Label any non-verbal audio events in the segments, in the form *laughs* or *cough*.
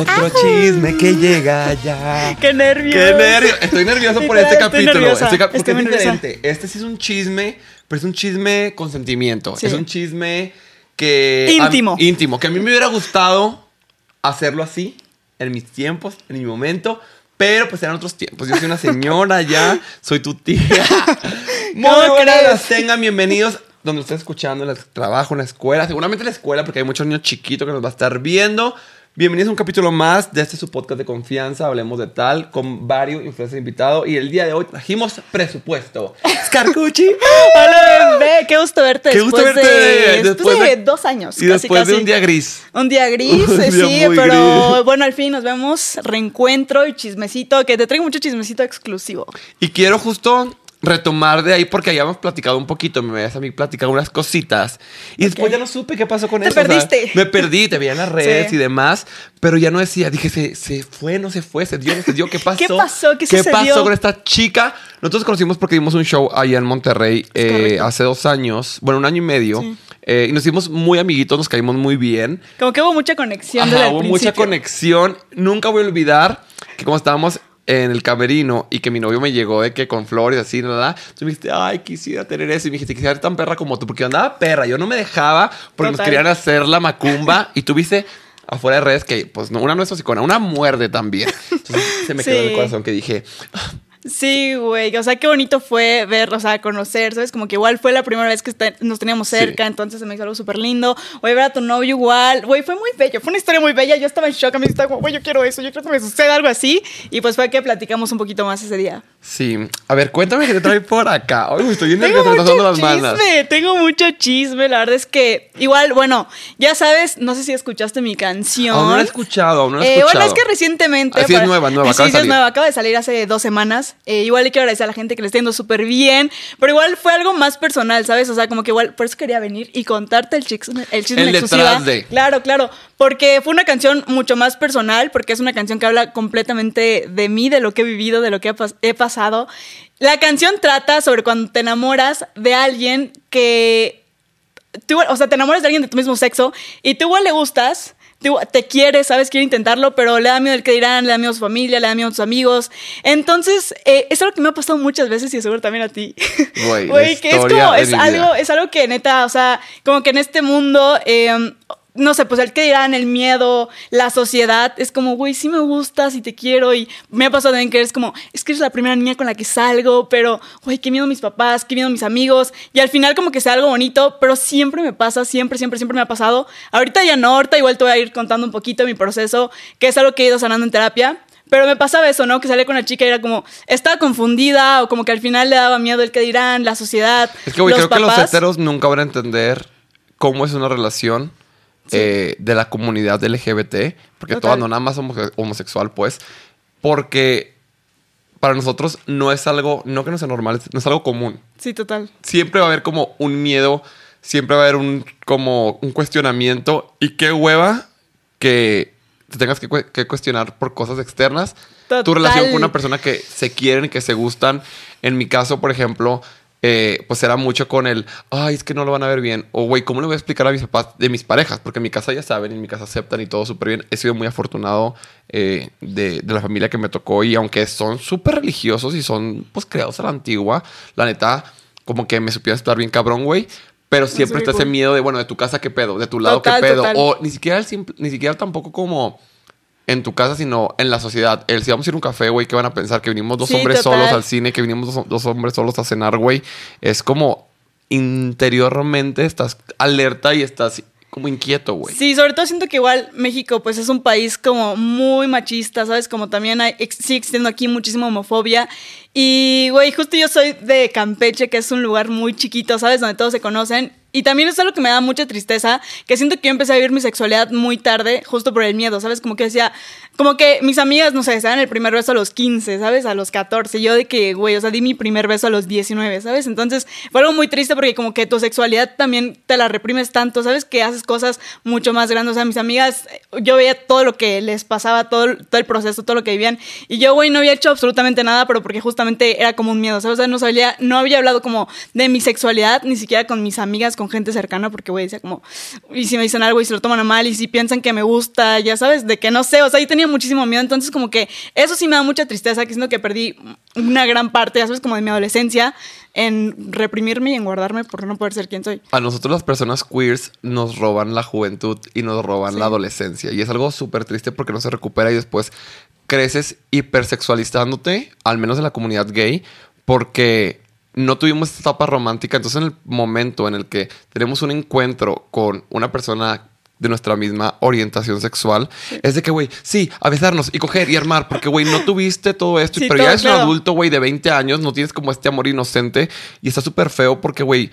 Otro chisme que llega ya. *laughs* ¡Qué nervios! ¡Qué nervio! Estoy nervioso por este estoy capítulo. nerviosa. Estoy cap- porque Estoy es nerviosa. diferente. Este sí es un chisme, pero es un chisme con sentimiento. Sí. Es un chisme que. Íntimo. a- íntimo. Que a mí me hubiera gustado hacerlo así, en mis tiempos, en mi momento. Pero pues eran otros tiempos. Yo soy una señora *laughs* ya, soy tu tía. *laughs* Muy ¿Cómo buenas las tengan, bienvenidos. Donde estés escuchando, en el trabajo, en la escuela, seguramente en la escuela, porque hay muchos niños chiquitos que nos va a estar viendo. Bienvenidos a un capítulo más de este su podcast de confianza, hablemos de tal, con varios influencers invitados. Y el día de hoy trajimos presupuesto. Scarcucci. *laughs* Hola, bebé, qué gusto verte Qué gusto verte de, después de de- dos años. y casi, después de un día gris. Un día gris, *laughs* Un eh, día sí, pero gris. bueno, al fin nos vemos, reencuentro y chismecito, que te traigo mucho chismecito exclusivo. Y quiero justo retomar de ahí porque ya hemos platicado un poquito, me veías a mí platicar unas cositas y después ya no supe qué pasó con Te eso. o sea, perdiste. me perdí, te veía en las redes Sí. y demás, pero ya no decía, dije, se, se fue, no se fue, se dio, no se dio, ¿qué *laughs* pasó? ¿Qué pasó? ¿Qué pasó sucedió? con esta chica? Nosotros conocimos porque dimos un show allá en Monterrey eh, hace dos años, bueno, un año y medio, Sí. eh, y nos hicimos muy amiguitos, nos caímos muy bien. Como que hubo mucha conexión Ajá, desde el hubo mucha conexión. Nunca voy a olvidar que como estábamos en el camerino y que mi novio me llegó de que con flores así, nada, tú me dijiste, ay, quisiera tener eso. Y me dijiste, quisiera ser tan perra como tú, porque yo andaba perra. Yo no me dejaba porque nos Total. querían hacer la macumba. y tú viste afuera de redes que, pues, no, una no es hocicona, una muerde también. Entonces se me quedó en el corazón que dije, Sí, güey, o sea, qué bonito fue ver, o sea, conocer, ¿sabes? Como que igual fue la primera vez que está- nos teníamos Sí. cerca, entonces se me hizo algo súper lindo. Güey, ver a tu novio igual, güey, fue muy bello, fue una historia muy bella, yo estaba en shock, a mí estaba como, güey, yo quiero eso, yo creo que me suceda algo así, y pues fue que platicamos un poquito más ese día. sí. A ver, cuéntame qué te trae por acá. Ay, estoy bien Tengo están mucho las manos. chisme, tengo mucho chisme, la verdad es que igual, bueno, ya sabes, no sé si escuchaste mi canción. Aún no la he escuchado, aún no la he Eh, escuchado. bueno, es que recientemente. Así es nueva, nueva, Sí, acaba de sí, es nueva, acaba de salir hace dos semanas. Eh, igual le quiero agradecer a la gente que le está yendo súper bien. Pero igual fue algo más personal, ¿sabes? O sea, como que igual, por eso quería venir y contarte el chisme, el chisme El exclusiva. de. Claro, claro. Porque fue una canción mucho más personal, porque es una canción que habla completamente de mí, de lo que he vivido, de lo que he pasado. La canción trata sobre cuando te enamoras de alguien que tú, o sea, te enamoras de alguien de tu mismo sexo y tú igual le gustas, te quiere, sabes, quiere intentarlo, pero le da miedo el que dirán, le da miedo a su familia, le da miedo a sus amigos. Entonces, eh, es algo que me ha pasado muchas veces y seguro también a ti. Güey, *laughs* que es como, algo, es algo que neta, o sea, como que en este mundo, eh, no sé, pues el que dirán, el miedo, la sociedad, es como, güey, sí me gustas y te quiero. Y me ha pasado también que eres como, es que eres la primera niña con la que salgo, pero, güey, qué miedo mis papás, qué miedo mis amigos. Y al final como que sea algo bonito, pero siempre me pasa, siempre, siempre, siempre me ha pasado. Ahorita ya no, ahorita igual te voy a ir contando un poquito mi proceso, que es algo que he ido sanando en terapia. Pero me pasaba eso, ¿no? Que salía con la chica y era como, estaba confundida o como que al final le daba miedo el que dirán, la sociedad. Es que, güey, creo que los heteros nunca van a entender cómo es una relación eh, de la comunidad LGBT, porque Total. todas no nada más somos homosexual, pues, porque para nosotros no es algo, no que no sea normal, no es algo común. Sí, total. Siempre va a haber como un miedo, siempre va a haber un como un cuestionamiento y qué hueva que te tengas que, que cuestionar por cosas externas. Tu Total. relación con una persona que se quieren, que se gustan. En mi caso, por ejemplo, eh, pues era mucho con el, ay, es que no lo van a ver bien. O, güey, ¿cómo le voy a explicar a mis papás de mis parejas? Porque en mi casa ya saben, en mi casa aceptan y todo súper bien. He sido muy afortunado eh, de, de la familia que me tocó y aunque son súper religiosos y son, pues, creados a la antigua, la neta, como que me supieron estar bien cabrón, güey. Pero siempre sí, está ese miedo de, bueno, de tu casa qué pedo, de tu lado Total, qué pedo. total. O ni siquiera, el simple- ni siquiera tampoco como en tu casa, sino en la sociedad. El si vamos a ir a un café, güey, ¿qué van a pensar? Que vinimos dos Sí, hombres total. solos al cine, que vinimos dos, dos hombres solos a cenar, güey. Es como interiormente estás alerta y estás como inquieto, güey. Sí, sobre todo siento que igual México pues es un país como muy machista, ¿sabes? Como también hay, ex- sigue existiendo aquí muchísima homofobia. Y, güey, justo yo soy de Campeche, que es un lugar muy chiquito, ¿sabes? Donde todos se conocen. Y también es algo que me da mucha tristeza, que siento que yo empecé a vivir mi sexualidad muy tarde, justo por el miedo, ¿sabes? Como que decía, como que mis amigas, no sé, se dan el primer beso a los 15, ¿sabes? A los 14. Yo de que, güey, o sea, di mi primer beso a los 19, ¿sabes? Entonces fue algo muy triste porque como que tu sexualidad también te la reprimes tanto, ¿sabes? Que haces cosas mucho más grandes. O sea, mis amigas, yo veía todo lo que les pasaba, todo, todo el proceso, todo lo que vivían. Y yo, güey, no había hecho absolutamente nada, pero porque justamente era como un miedo, ¿sabes? O sea, no, sabía, no había hablado como de mi sexualidad, ni siquiera con mis amigas, con gente cercana, porque, güey, decía como, y si me dicen algo y se lo toman a mal, y si piensan que me gusta, ya sabes, de que no sé, o sea, yo tenía muchísimo miedo, entonces como que eso sí me da mucha tristeza, que siento que perdí una gran parte, ya sabes, como de mi adolescencia, en reprimirme y en guardarme por no poder ser quien soy. A nosotros las personas queers nos roban la juventud y nos roban la adolescencia. Y es algo súper triste porque no se recupera y después creces hipersexualizándote, al menos en la comunidad gay, porque no tuvimos esta etapa romántica. Entonces, en el momento en el que tenemos un encuentro con una persona de nuestra misma orientación sexual, es de que, güey, sí, a besarnos y coger y armar, porque, güey, no tuviste todo esto, pero ya eres un adulto, güey, de 20 años, no tienes como este amor inocente y está súper feo porque, güey,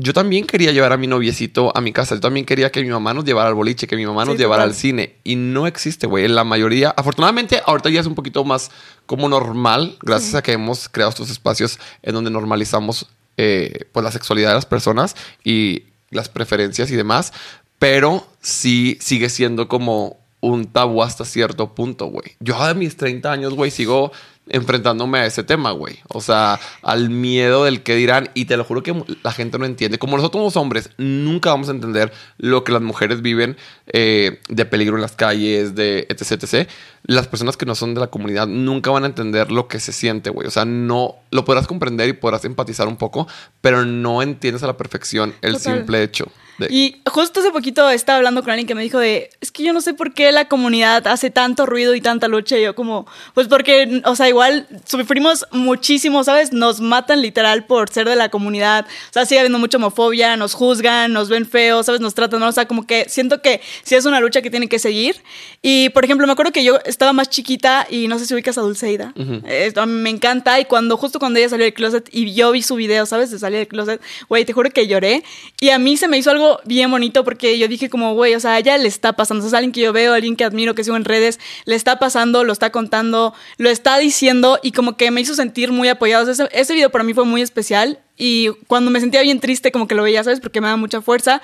yo también quería llevar a mi noviecito a mi casa. Yo también quería que mi mamá nos llevara al boliche, que mi mamá nos llevara al cine. Y no existe, güey. En la mayoría, afortunadamente, ahorita ya es un poquito más como normal, gracias a que hemos creado estos espacios en donde normalizamos eh, pues la sexualidad de las personas y las preferencias y demás. Pero sí sigue siendo como un tabú hasta cierto punto, güey. Yo a mis 30 años, güey, sigo enfrentándome a ese tema, güey. O sea, al miedo del que dirán. Y te lo juro que la gente no entiende. Como nosotros los hombres, nunca vamos a entender lo que las mujeres viven eh, de peligro en las calles, de etc, etc. Las personas que no son de la comunidad nunca van a entender lo que se siente, güey. O sea, no lo podrás comprender y podrás empatizar un poco, pero no entiendes a la perfección el simple hecho. Y justo hace poquito estaba hablando con alguien que me dijo de, es que yo no sé por qué la comunidad hace tanto ruido y tanta lucha. Y yo como, pues porque, o sea, igual sufrimos muchísimo, ¿sabes? Nos matan literal por ser de la comunidad. O sea, sigue habiendo mucha homofobia, nos juzgan, nos ven feos, ¿sabes? Nos tratan, ¿no? O sea, como que siento que sí es una lucha que tiene que seguir. Y, por ejemplo, me acuerdo que yo estaba más chiquita y no sé si ubicas a Dulceida. a mí me encanta. Y cuando, justo cuando ella salió del closet y yo vi su video, ¿sabes? De salir del closet, güey, te juro que lloré. Y a mí se me hizo algo bien bonito porque yo dije como, güey, o sea, a ella le está pasando. O sea, es alguien que yo veo, alguien que admiro, que sigo en redes, le está pasando, lo está contando, lo está diciendo y como que me hizo sentir muy apoyado. ese, ese video para mí fue muy especial y cuando me sentía bien triste como que lo veía, ¿sabes? Porque me da mucha fuerza.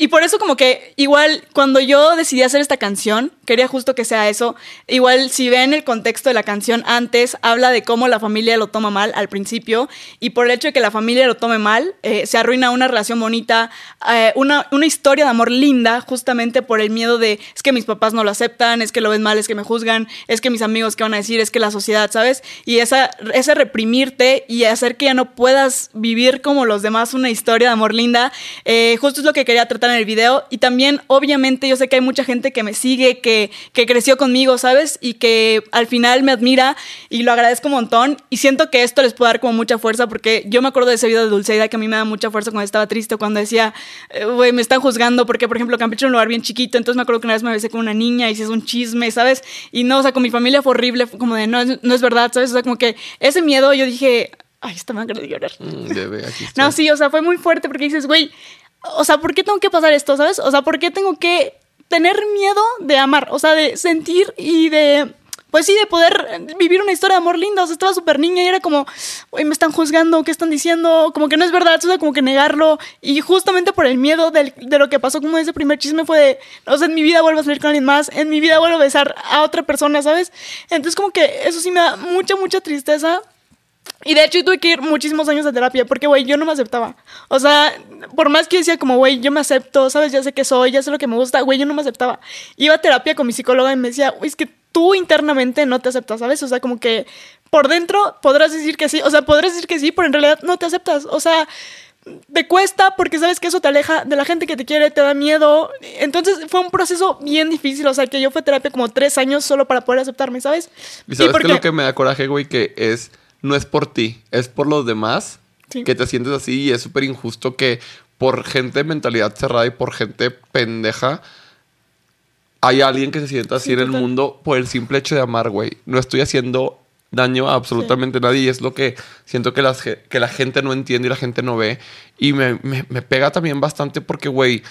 Y por eso como que igual cuando yo decidí hacer esta canción, quería justo que sea eso. Igual si ven el contexto de la canción antes, habla de cómo la familia lo toma mal al principio y por el hecho de que la familia lo tome mal, eh, se arruina una relación bonita, eh, una, una historia de amor linda justamente por el miedo de es que mis papás no lo aceptan, es que lo ven mal, es que me juzgan, es que mis amigos qué van a decir, es que la sociedad, ¿sabes? Y esa, ese reprimirte y hacer que ya no puedas vivir como los demás una historia de amor linda, eh, justo es lo que quería tratar en el video. Y también, obviamente, yo sé que hay mucha gente que me sigue, que, que creció conmigo, ¿sabes? Y que al final me admira y lo agradezco un montón. Y siento que esto les puede dar como mucha fuerza porque yo me acuerdo de ese video de Dulceida que a mí me da mucha fuerza cuando estaba triste, cuando decía, eh, güey, me están juzgando porque, por ejemplo, Campeche es un lugar bien chiquito. Entonces me acuerdo que una vez me besé con una niña y si es un chisme, ¿sabes? Y no, o sea, con mi familia fue horrible, como de, no, no es verdad, ¿sabes? O sea, como que ese miedo yo dije, Ay, está mal de llorar. Mm, no, sí, o sea, fue muy fuerte porque dices, güey, o sea, ¿por qué tengo que pasar esto, sabes? O sea, ¿por qué tengo que tener miedo de amar? O sea, de sentir y de, pues sí, de poder vivir una historia de amor linda. O sea, estaba súper niña y era como, uy, me están juzgando, ¿qué están diciendo? Como que no es verdad, o sea, como que negarlo. Y justamente por el miedo de lo que pasó, como ese primer chisme fue de, o sea, en mi vida vuelvo a salir con alguien más, en mi vida vuelvo a besar a otra persona, ¿sabes? Entonces como que eso sí me da mucha, mucha tristeza. Y de hecho, tuve que ir muchísimos años a terapia porque, güey, yo no me aceptaba. O sea, por más que decía como, güey, yo me acepto, ¿sabes? Ya sé que soy, ya sé lo que me gusta, güey, yo no me aceptaba. Iba a terapia con mi psicóloga y me decía, güey, es que tú internamente no te aceptas, ¿sabes? O sea, como que por dentro podrás decir que sí, o sea, podrás decir que sí, pero en realidad no te aceptas. O sea, te cuesta porque sabes que eso te aleja de la gente que te quiere, te da miedo. Entonces fue un proceso bien difícil. O sea, que yo fui a terapia como tres años solo para poder aceptarme, ¿sabes? ¿Y sabes qué es lo que me da coraje, güey? Que es no es por ti, es por los demás que te sientes así y es súper injusto que por gente de mentalidad cerrada y por gente pendeja hay alguien que se sienta así en el mundo por el simple hecho de amar, güey. No estoy haciendo daño a absolutamente nadie y es lo que siento que, las, que la gente no entiende y la gente no ve. Y me, me, me pega también bastante porque, güey,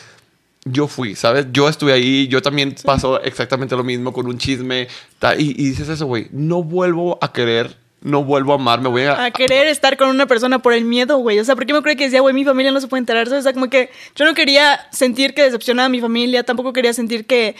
yo fui, ¿sabes? Yo estuve ahí, yo también pasó exactamente lo mismo con un chisme. Y, y dices eso, güey, no vuelvo a querer, no vuelvo a amar, me voy a... A querer estar con una persona por el miedo, güey. O sea, ¿por qué me creo que decía, güey, mi familia no se puede enterar? O sea, como que yo no quería sentir que decepcionaba a mi familia, tampoco quería sentir que.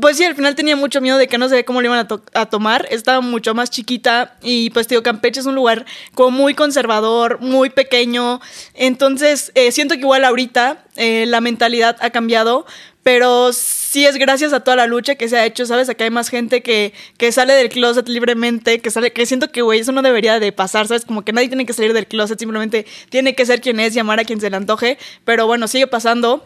Pues sí, al final tenía mucho miedo de que no sé cómo lo iban a, to- a tomar. Estaba mucho más chiquita y pues, tío, Campeche es un lugar como muy conservador, muy pequeño. Entonces, eh, siento que igual ahorita eh, la mentalidad ha cambiado, pero sí es gracias a toda la lucha que se ha hecho, ¿sabes? Acá hay más gente que, que sale del closet libremente, que sale, que siento que, güey, eso no debería de pasar, ¿sabes? Como que nadie tiene que salir del closet, simplemente tiene que ser quien es, llamar a quien se le antoje, pero bueno, sigue pasando.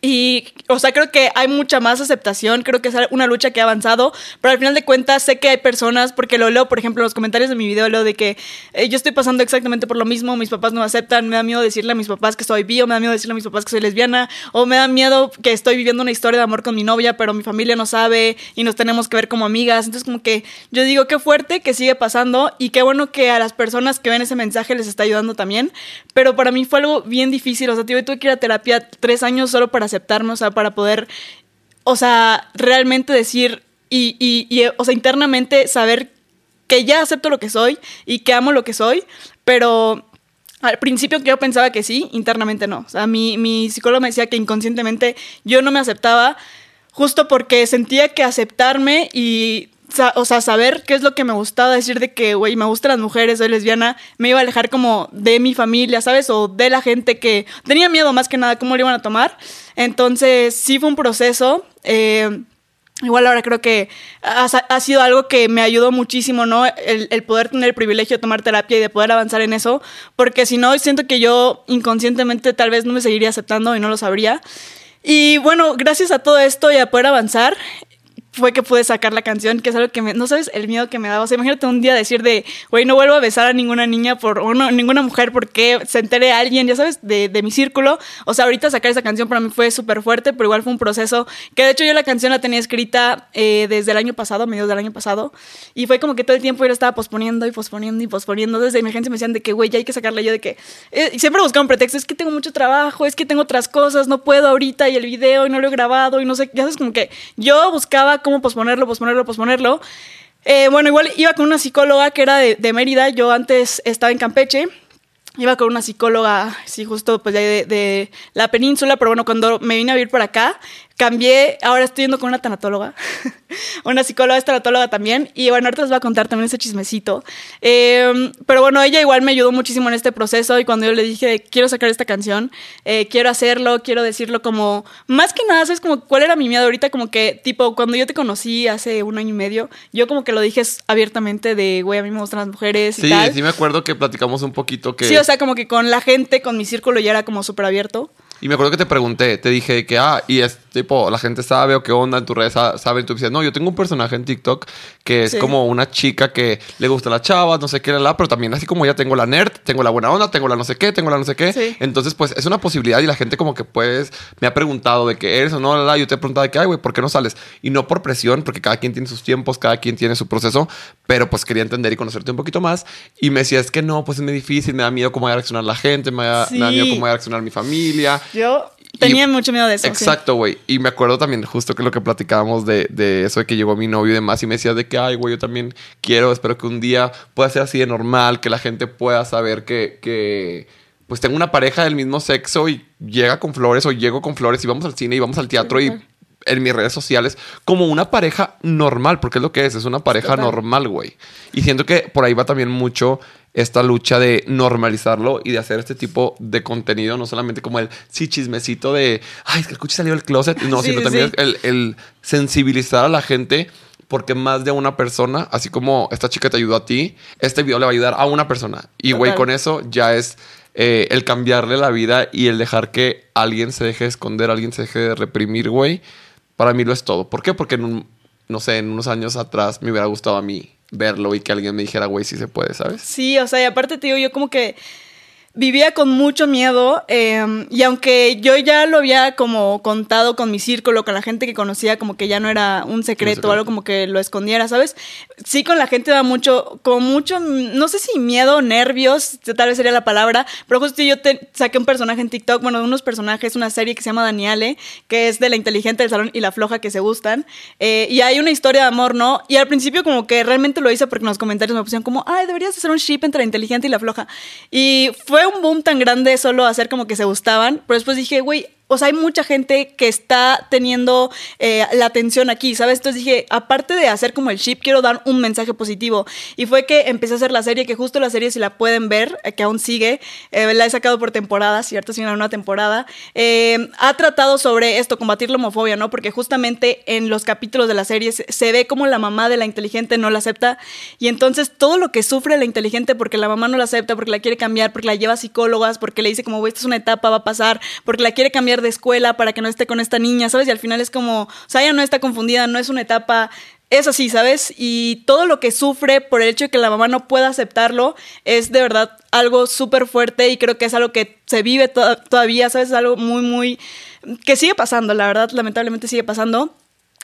Y, o sea, creo que hay mucha más aceptación, creo que es una lucha que ha avanzado, pero al final de cuentas sé que hay personas, porque lo leo, por ejemplo, en los comentarios de mi video, leo de que eh, yo estoy pasando exactamente por lo mismo, mis papás no me aceptan, me da miedo decirle a mis papás que soy bi, o me da miedo decirle a mis papás que soy lesbiana, o me da miedo que estoy viviendo una historia de amor con mi novia, pero mi familia no sabe y nos tenemos que ver como amigas. Entonces, como que yo digo, qué fuerte que sigue pasando y qué bueno que a las personas que ven ese mensaje les está ayudando también, pero para mí fue algo bien difícil, o sea, tío, tuve que ir a terapia tres años solo para aceptarme, o sea, para poder, o sea, realmente decir y, o sea, internamente saber que ya acepto lo que soy y que amo lo que soy, pero al principio yo pensaba que sí, internamente no. O sea, mi, mi psicólogo me decía que inconscientemente yo no me aceptaba justo porque sentía que aceptarme y o sea, saber qué es lo que me gustaba, decir de que, güey, me gustan las mujeres, soy lesbiana, me iba a alejar como de mi familia, ¿sabes? O de la gente que tenía miedo más que nada cómo lo iban a tomar. Entonces, sí fue un proceso. Eh, Igual ahora creo que ha, ha, sido algo que me ayudó muchísimo, ¿no? El, el, poder tener el privilegio de tomar terapia y de poder avanzar en eso, porque si no, siento que yo inconscientemente tal vez no me seguiría aceptando y no lo sabría. Y bueno, gracias a todo esto y a poder avanzar, fue que pude sacar la canción, que es algo que me, no sabes el miedo que me daba. O sea, imagínate un día decir de, güey, no vuelvo a besar a ninguna niña por, o no, ninguna mujer porque se entere a alguien, ya sabes, de, de, mi círculo. O sea, ahorita sacar esa canción para mí fue súper fuerte, pero igual fue un proceso que de hecho yo la canción la tenía escrita eh, desde el año pasado, mediados del año pasado, y fue como que todo el tiempo yo la estaba posponiendo y posponiendo y posponiendo. Desde mi agencia me decían de que, güey, ya hay que sacarla. Yo de que, eh, siempre buscaba un pretexto, es que tengo mucho trabajo, es que tengo otras cosas, no puedo ahorita y el video y no lo he grabado y no sé, ya sabes, como que yo buscaba cómo posponerlo, posponerlo posponerlo. Eh, bueno, igual iba con una psicóloga que era de, de, Mérida. Yo antes estaba en Campeche. Iba con una psicóloga, sí, justo pues de, de, la península, pero bueno, cuando me vine a vivir por acá, cambié, ahora estoy yendo con una tanatóloga, *laughs* una psicóloga es tanatóloga también, y bueno, ahorita les voy a contar también ese chismecito. Eh, pero bueno, ella igual me ayudó muchísimo en este proceso y cuando yo le dije, quiero sacar esta canción, eh, quiero hacerlo, quiero decirlo como, más que nada, ¿sabes? Como, ¿cuál era mi miedo ahorita? Como que, tipo, cuando yo te conocí hace un año y medio, yo como que lo dije abiertamente de, güey, a mí me gustan las mujeres y sí, tal. Sí, me acuerdo que platicamos un poquito que... Sí, o sea, como que con la gente, con mi círculo ya era como súper abierto. Y me acuerdo que te pregunté, te dije que, ah, y es tipo, la gente sabe o qué onda en tus redes, saben. Tú dices, no, yo tengo un personaje en TikTok que es Sí. como una chica que le gusta las chavas, no sé qué, la, la, pero también así como ya tengo la nerd, tengo la buena onda, tengo la no sé qué, tengo la no sé qué. Sí. Entonces, pues es una posibilidad y la gente como que pues me ha preguntado de que eres o no, la, la. Yo te he preguntado de que, ay, güey, ¿por qué no sales? Y no por presión, porque cada quien tiene sus tiempos, cada quien tiene su proceso, pero pues quería entender y conocerte un poquito más. Y me decía, es que no, pues es muy difícil, me da miedo cómo va a reaccionar la gente, me da, me da Sí. miedo cómo va a reaccionar mi familia. Yo tenía mucho miedo de eso. Exacto, güey. Y me acuerdo también justo que lo que platicábamos de, de eso de que llegó mi novio y demás y me decías de que, ay, güey, yo también quiero, espero que un día pueda ser así de normal, que la gente pueda saber que, que pues tengo una pareja del mismo sexo y llega con flores o llego con flores y vamos al cine y vamos al teatro y en mis redes sociales como una pareja normal, porque es lo que es, es una pareja Total. normal, güey. Y siento que por ahí va también mucho esta lucha de normalizarlo y de hacer este tipo de contenido, no solamente como el sí chismecito de, ay, es que el cuchi salió del closet, no, *laughs* Sí, sino también sí. El, el sensibilizar a la gente porque más de una persona, así como esta chica te ayudó a ti, este video le va a ayudar a una persona. Y güey, con eso ya es eh, el cambiarle la vida y el dejar que alguien se deje de esconder, alguien se deje de reprimir, güey. Para mí lo es todo. ¿Por qué? Porque en un, no sé, en unos años atrás me hubiera gustado a mí verlo y que alguien me dijera, güey, sí se puede, ¿sabes? Sí, o sea, y aparte te digo, yo como que vivía con mucho miedo eh, y aunque yo ya lo había como contado con mi círculo, con la gente que conocía, como que ya no era un secreto, o algo como que lo escondiera, ¿sabes? Sí con la gente da mucho, como mucho, no sé si miedo, nervios, tal vez sería la palabra, pero justo yo te, saqué un personaje en TikTok, bueno, unos personajes, una serie que se llama Daniele, que es de la inteligente del salón y la floja que se gustan, eh, y hay una historia de amor, ¿no? Y al principio como que realmente lo hice porque en los comentarios me pusieron como, ay, deberías hacer un ship entre la inteligente y la floja. Y fue un boom tan grande solo hacer como que se gustaban, pero después dije, güey, o sea, hay mucha gente que está teniendo eh, la atención aquí, ¿sabes? Entonces dije, aparte de hacer como el ship, quiero dar un mensaje positivo. Y fue que empecé a hacer la serie, que justo la serie, si la pueden ver, eh, que aún sigue, eh, la he sacado por temporadas, ¿cierto? Si una temporada, eh, ha tratado sobre esto, combatir la homofobia, ¿no? Porque justamente en los capítulos de la serie se, se ve como la mamá de la inteligente no la acepta. Y entonces todo lo que sufre la inteligente porque la mamá no la acepta, porque la quiere cambiar, porque la lleva a psicólogas, porque le dice como, esta es una etapa, va a pasar, porque la quiere cambiar de escuela para que no esté con esta niña, ¿sabes? Y al final es como, o sea, ella no está confundida, no es una etapa, es así, ¿sabes? Y todo lo que sufre por el hecho de que la mamá no pueda aceptarlo es de verdad algo súper fuerte y creo que es algo que se vive to todavía, ¿sabes? Es algo muy, muy... que sigue pasando, la verdad, lamentablemente sigue pasando.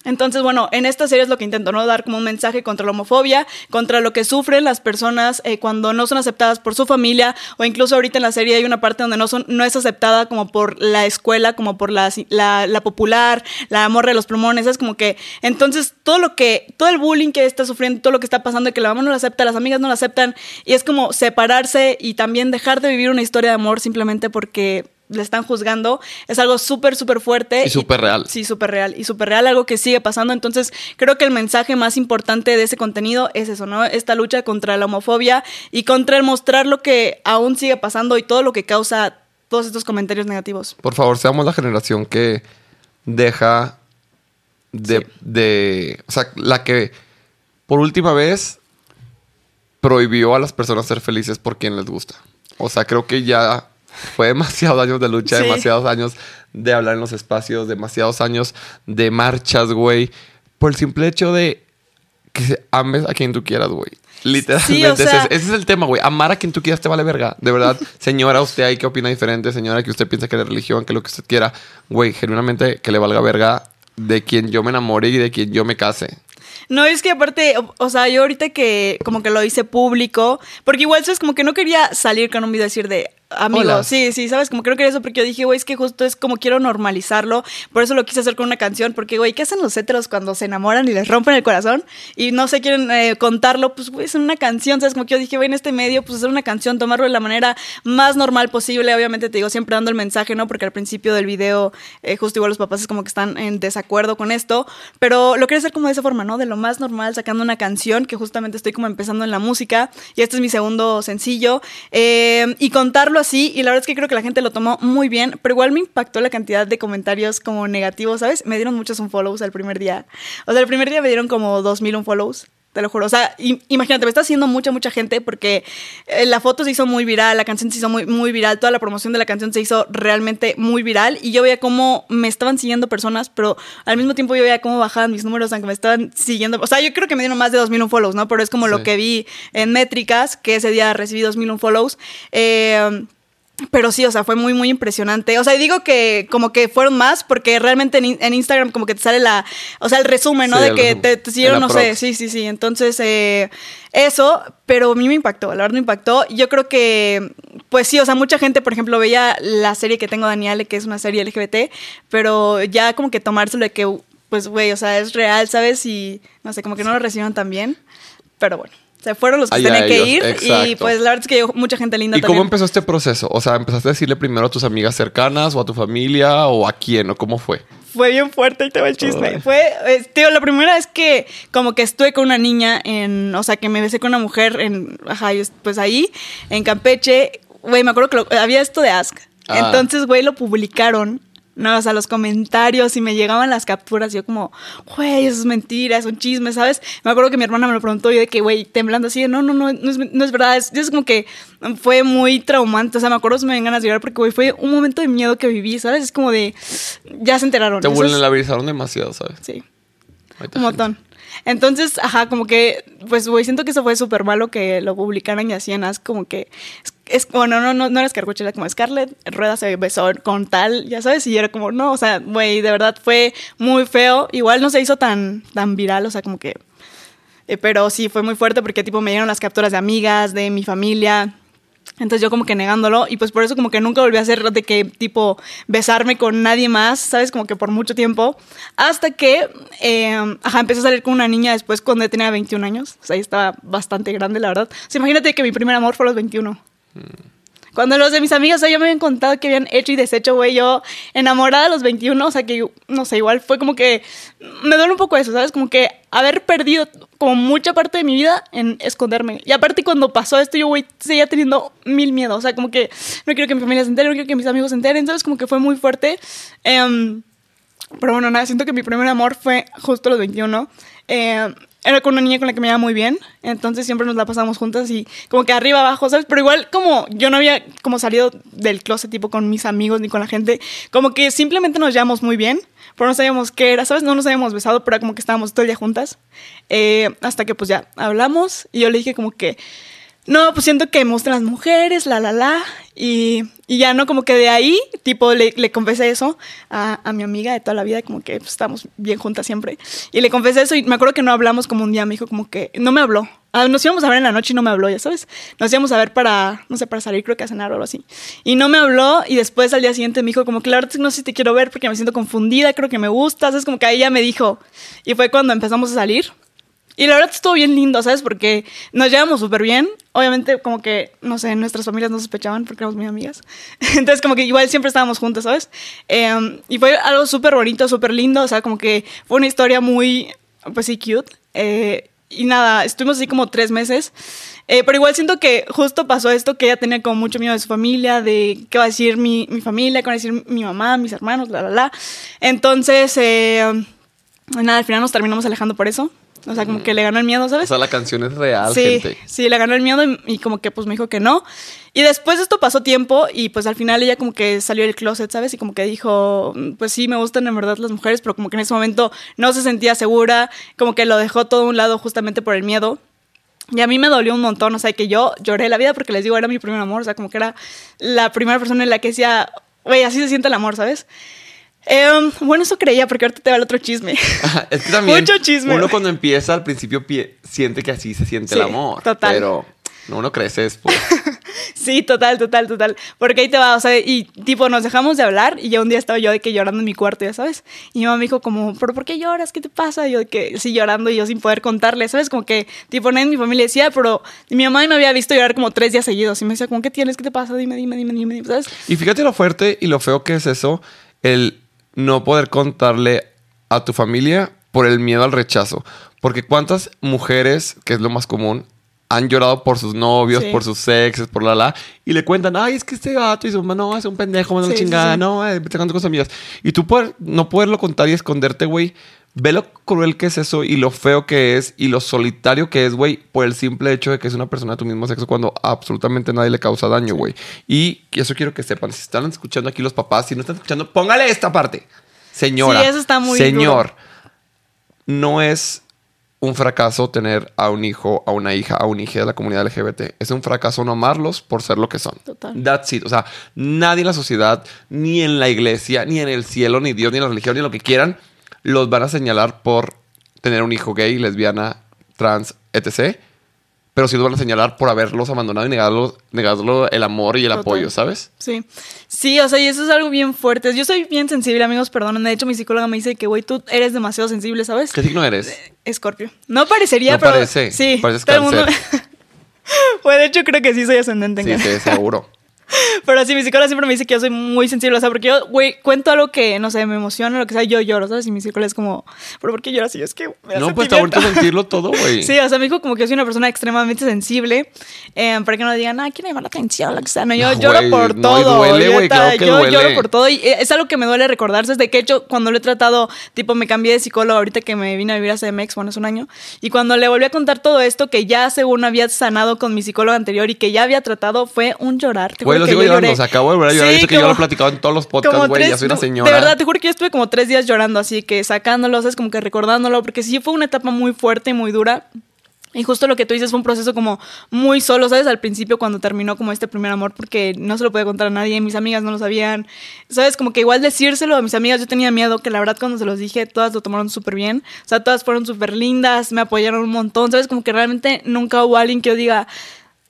Entonces, bueno, en esta serie es lo que intento, ¿no? Dar como un mensaje contra la homofobia, contra lo que sufren las personas eh, cuando no son aceptadas por su familia, o incluso ahorita en la serie hay una parte donde no, son, no es aceptada como por la escuela, como por la, la, la popular, la morra de los plumones, es como que, entonces, todo lo que, todo el bullying que está sufriendo, todo lo que está pasando, que la mamá no la acepta, las amigas no la aceptan, y es como separarse y también dejar de vivir una historia de amor simplemente porque le están juzgando, es algo súper, súper fuerte. Y súper real. Sí, súper real. Y súper real, algo que sigue pasando. Entonces, creo que el mensaje más importante de ese contenido es eso, ¿no? Esta lucha contra la homofobia y contra el mostrar lo que aún sigue pasando y todo lo que causa todos estos comentarios negativos. Por favor, seamos la generación que deja de, Sí. de. O sea, la que por última vez prohibió a las personas ser felices por quien les gusta. O sea, creo que ya fue demasiados años de lucha, Sí. demasiados años de hablar en los espacios, demasiados años de marchas, güey. Por el simple hecho de que ames a quien tú quieras, güey. Literalmente, Sí, o ese, sea- es, ese es el tema, güey. Amar a quien tú quieras te vale verga. De verdad, *laughs* señora, usted ahí que opina diferente, señora, que usted piensa que la religión, que lo que usted quiera, güey, genuinamente que le valga verga de quien yo me enamore y de quien yo me case. No, es que aparte, o, o sea, yo ahorita que como que lo hice público, porque igual, ¿sabes? Como que no quería salir con un video decir de amigos. Hola. Sí, sí, ¿sabes? Como que no quería eso porque yo dije, güey, es que justo es como quiero normalizarlo. Por eso lo quise hacer con una canción, porque, güey, ¿qué hacen los héteros cuando se enamoran y les rompen el corazón? Y no se quieren eh, contarlo, pues, güey, es una canción, ¿sabes? Como que yo dije, güey, en este medio, pues hacer una canción, tomarlo de la manera más normal posible. Obviamente te digo, siempre dando el mensaje, ¿no? Porque al principio del video, eh, justo igual los papás es como que están en desacuerdo con esto. Pero lo quería hacer como de esa forma, ¿no? De lo más normal, sacando una canción que justamente estoy como empezando en la música. Y este es mi segundo sencillo. eh, y contarlo así. Y la verdad es que creo que la gente lo tomó muy bien. Pero igual me impactó la cantidad de comentarios como negativos, ¿sabes? Me dieron muchos unfollows el primer día. O sea, el primer día me dieron como 2000 unfollows. Te lo juro. O sea, im- imagínate, me está haciendo mucha, mucha gente porque eh, la foto se hizo muy viral, la canción se hizo muy, muy viral, toda la promoción de la canción se hizo realmente muy viral y yo veía cómo me estaban siguiendo personas, pero al mismo tiempo yo veía cómo bajaban mis números, aunque me estaban siguiendo. O sea, yo creo que me dieron más de 2000 follows, ¿no? Pero es como lo que vi en métricas, que ese día recibí 2000 follows. Eh, pero sí, o sea, fue muy, muy impresionante. O sea, digo que como que fueron más porque realmente en, in- en Instagram como que te sale la, o sea, el resumen, ¿no? Sí, de que te, te siguieron, no sé, sí, sí, sí. Entonces, eh, eso, pero a mí me impactó, la verdad me impactó. Yo creo que, pues sí, o sea, mucha gente, por ejemplo, veía la serie que tengo Daniel, que es una serie LGBT, pero ya como que tomárselo de que, pues, güey, o sea, es real, ¿sabes? Y no sé, como que no lo recibieron tan bien, pero bueno. Se fueron los que Allá tenían que ir y pues la verdad es que llegó mucha gente linda ¿Y cómo también. empezó este proceso? O sea, ¿empezaste a decirle primero a tus amigas cercanas o a tu familia o a quién o cómo fue? Fue bien fuerte y te va el chisme. Ay. Fue, eh, tío, la primera vez que como que estuve con una niña en, o sea, que me besé con una mujer en, ajá, es- pues ahí, en Campeche, güey, me acuerdo que lo- había esto de Ask. Ah. Entonces, güey, lo publicaron. No, o sea, los comentarios y me llegaban las capturas. Y yo como, güey, eso es mentira, es un chisme, ¿sabes? Me acuerdo que mi hermana me lo preguntó y yo de que, güey, temblando así, de, no, no, no, no es, no es verdad. Es, es como que fue muy traumante. O sea, me acuerdo que me ven ganas de llorar porque, güey, fue un momento de miedo que viví, ¿sabes? Es como de, ya se enteraron. Te vulnerabilizaron demasiado, ¿sabes? Sí, un montón. Entonces, ajá, como que, pues, güey, siento que eso fue súper malo que lo publicaran y así en As, como que, es es, bueno, no, no, no era escargoche, era como Scarlett, Rueda se besó con tal, ya sabes, y era como, no, o sea, güey, de verdad fue muy feo. Igual no se hizo tan, tan viral, o sea, como que... eh, pero sí, fue muy fuerte porque tipo me dieron las capturas de amigas, de mi familia. Entonces yo como que negándolo y pues por eso como que nunca volví a hacer de que tipo besarme con nadie más, ¿sabes? Como que por mucho tiempo. Hasta que, eh, ajá, empecé a salir con una niña después cuando tenía 21 años. O sea, ahí estaba bastante grande, la verdad. O sea, imagínate que mi primer amor fue a los 21. Cuando los de mis amigas, o sea, ya me habían contado que habían hecho y deshecho, güey, yo enamorada a los 21, o sea, que, no sé, igual fue como que, me duele un poco eso, ¿sabes? Como que haber perdido como mucha parte de mi vida en esconderme. Y aparte cuando pasó esto, yo, güey, seguía teniendo mil miedos, o sea, como que no quiero que mi familia se entere, no quiero que mis amigos se enteren, ¿sabes? Como que fue muy fuerte. Em, pero bueno, nada, siento que mi primer amor fue justo a los 21. Eh, era con una niña con la que me iba muy bien, entonces siempre nos la pasamos juntas y como que arriba abajo, ¿sabes? Pero igual como yo no había como salido del closet tipo con mis amigos ni con la gente, como que simplemente nos llevamos muy bien, pero no sabíamos qué era, ¿sabes? No nos habíamos besado, pero como que estábamos todo el día juntas, Eh, hasta que pues ya hablamos y yo le dije como que, no, pues siento que me las mujeres, la, la, la. Y, y ya no, como que de ahí, tipo, le, le confesé eso a, a mi amiga de toda la vida, como que pues, estamos bien juntas siempre. Y le confesé eso y me acuerdo que no hablamos como un día, me dijo como que no me habló. Ah, nos íbamos a ver en la noche y no me habló, ya sabes. Nos íbamos a ver para, no sé, para salir, creo que a cenar o algo así. Y no me habló y después al día siguiente me dijo como que la verdad no sé si te quiero ver porque me siento confundida, creo que me gustas. Es como que ahí ya me dijo. Y fue cuando empezamos a salir. Y la verdad estuvo bien lindo, ¿sabes? Porque nos llevamos súper bien. Obviamente, como que, no sé, nuestras familias no sospechaban porque éramos muy amigas. *laughs* Entonces, como que igual siempre estábamos juntas, ¿sabes? Eh, y fue algo súper bonito, súper lindo. O sea, como que fue una historia muy, pues sí, cute. Eh, y nada, estuvimos así como tres meses. Eh, pero igual siento que justo pasó esto, que ella tenía como mucho miedo de su familia, de qué va a decir mi, mi familia, qué va a decir mi mamá, mis hermanos, la, la, la. Entonces, eh, nada, al final nos terminamos alejando por eso. O sea, como que le ganó el miedo, O ¿sabes? sea, la canción es real, Sí, gente. sí, le ganó el miedo y, y como que pues me dijo que no. Y después esto pasó tiempo y pues al final ella como que salió del closet, ¿sabes? Y como que dijo, "Mm, pues sí, me gustan en verdad las mujeres, pero como que en ese momento no se sentía segura, como que lo dejó todo a un lado justamente por el miedo. Y a mí me dolió un montón, o sea, que yo lloré la vida porque les digo, era mi primer amor, o sea, como que era la primera persona en la que decía, güey, así se siente el amor, ¿sabes? Em, bueno, eso creía, porque ahorita te va el otro chisme. es que también *laughs* Mucho chisme. uno cuando empieza al principio pie- siente que así se siente el amor. total. Pero no, uno crece después. *laughs* Sí, total, total, total. Porque ahí te va, o sea, y tipo, nos dejamos de hablar y ya un día estaba yo de que llorando en mi cuarto, ya sabes. Y mi mamá me dijo como, ¿pero por qué lloras? ¿Qué te pasa? Y yo de que sí, llorando y yo sin poder contarle, ¿sabes? Como que, tipo, nadie en mi familia decía, pero mi mamá me había visto llorar como tres días seguidos y me decía, como, ¿qué tienes? ¿Qué te pasa? Dime, dime, dime, dime, dime, ¿sabes? y fíjate lo fuerte y lo feo que es eso, el no poder contarle a tu familia por el miedo al rechazo. Porque cuántas mujeres, que es lo más común, han llorado por sus novios, Sí. por sus exes, por la la, y le cuentan, ay, es que este gato y su mamá, no, es un pendejo, me Sí, chingada, sí. no, eh, te con sus amigas. Y tú poder, no poderlo contar y esconderte, güey, ve lo cruel que es eso y lo feo que es y lo solitario que es, güey, por el simple hecho de que es una persona de tu mismo sexo cuando absolutamente nadie le causa daño, güey. Y eso quiero que sepan, si están escuchando aquí los papás, si no están escuchando, póngale esta parte. Señora, Sí, eso está muy señor, no es un fracaso tener a un hijo, a una hija, a un hijo de la comunidad LGBT. Es un fracaso no amarlos por ser lo que son. Total. That's it. O sea, nadie en la sociedad, ni en la iglesia, ni en el cielo, ni Dios, ni en la religión, ni lo que quieran, los van a señalar por tener un hijo gay, lesbiana, trans, etc. Pero sí los van a señalar por haberlos abandonado y negarlo, negarlo el amor y el Total. apoyo, ¿sabes? Sí. Sí, o sea, y eso es algo bien fuerte. Yo soy bien sensible, amigos, perdón. De hecho, mi psicóloga me dice que, güey, tú eres demasiado sensible, ¿sabes? ¿Qué signo eres? Escorpio. No parecería, No pero. parece, Sí. pareces todo el mundo- *laughs* pues de hecho, creo que sí soy ascendente en Sí, sí, seguro. *laughs* Pero sí, mi psicóloga siempre me dice que yo soy muy sensible. O sea, porque yo, güey, cuento algo que, no sé, me emociona, lo que sea, yo lloro, ¿sabes? Y mi psicóloga es como, ¿pero por qué lloras? Y yo, es que. me da No, pues está sentimiento". bonito sentirlo todo, güey. *laughs* Sí, o sea, me dijo como que yo soy una persona extremadamente sensible. eh, para que no digan, ah, quiere llamar la atención, lo que sea. No, yo No, lloro por no, todo. duele, claro que yo duele. lloro por todo. Y eh, es algo que me duele recordarse. Que, de hecho, cuando lo he tratado, tipo, me cambié de psicólogo ahorita que me vine a vivir a CDMX, bueno, hace un año. Y cuando le volví a contar todo esto, que ya según había sanado con mi psicólogo anterior y que ya había tratado, fue un llorar. Te lo sigo llorando. O sea, acabo de volver a llorar. Sí, Dice que yo lo he platicado en todos los podcasts, güey. Ya soy una señora. De verdad, te juro que yo estuve como tres días llorando, así que sacándolo, ¿sabes? Como que recordándolo, porque sí fue una etapa muy fuerte y muy dura. Y justo lo que tú dices fue un proceso como muy solo, ¿sabes? Al principio cuando terminó como este primer amor, porque no se lo podía contar a nadie, mis amigas no lo sabían, ¿sabes? Como que igual decírselo a mis amigas, yo tenía miedo, que la verdad cuando se los dije, todas lo tomaron súper bien, o sea, todas fueron súper lindas, me apoyaron un montón, ¿sabes? Como que realmente nunca hubo alguien que yo diga,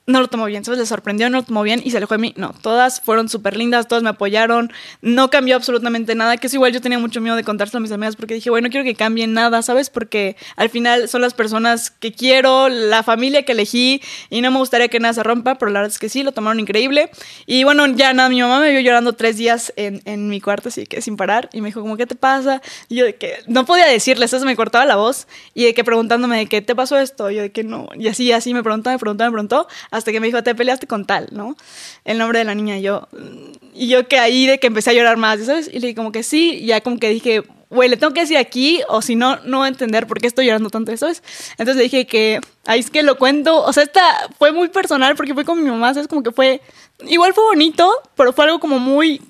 no lo tomó bien, ¿sabes? Le sorprendió, no lo tomó bien y se alejó de mí. No, todas fueron súper lindas, todas me apoyaron, no cambió absolutamente nada, que es igual yo tenía mucho miedo de contárselo a mis amigas porque dije, bueno, no quiero que cambie nada, ¿sabes? Porque al final son las personas que quiero, la familia que elegí y no me gustaría que nada se rompa, pero la verdad es que sí, lo tomaron increíble. Y bueno, ya nada, mi mamá me vio llorando tres días en, en mi cuarto, así que sin parar, y me dijo, como, ¿qué te pasa? Y yo de que no podía decirle, eso me cortaba la voz, y de que preguntándome de qué te pasó esto, y yo de que no, y así, así me preguntaba, me preguntaba, me preguntó, hasta que me dijo, te peleaste con tal, ¿no? El nombre de la niña, y yo, y yo que ahí de que empecé a llorar más, ¿sabes? Y le dije como que sí, y ya como que dije, güey, le tengo que decir aquí, o si no, no voy a entender por qué estoy llorando tanto, ¿sabes? Entonces le dije que, ahí es que lo cuento, o sea, esta fue muy personal porque fue con mi mamá, ¿sabes? Como que fue, igual fue bonito, pero fue algo como muy,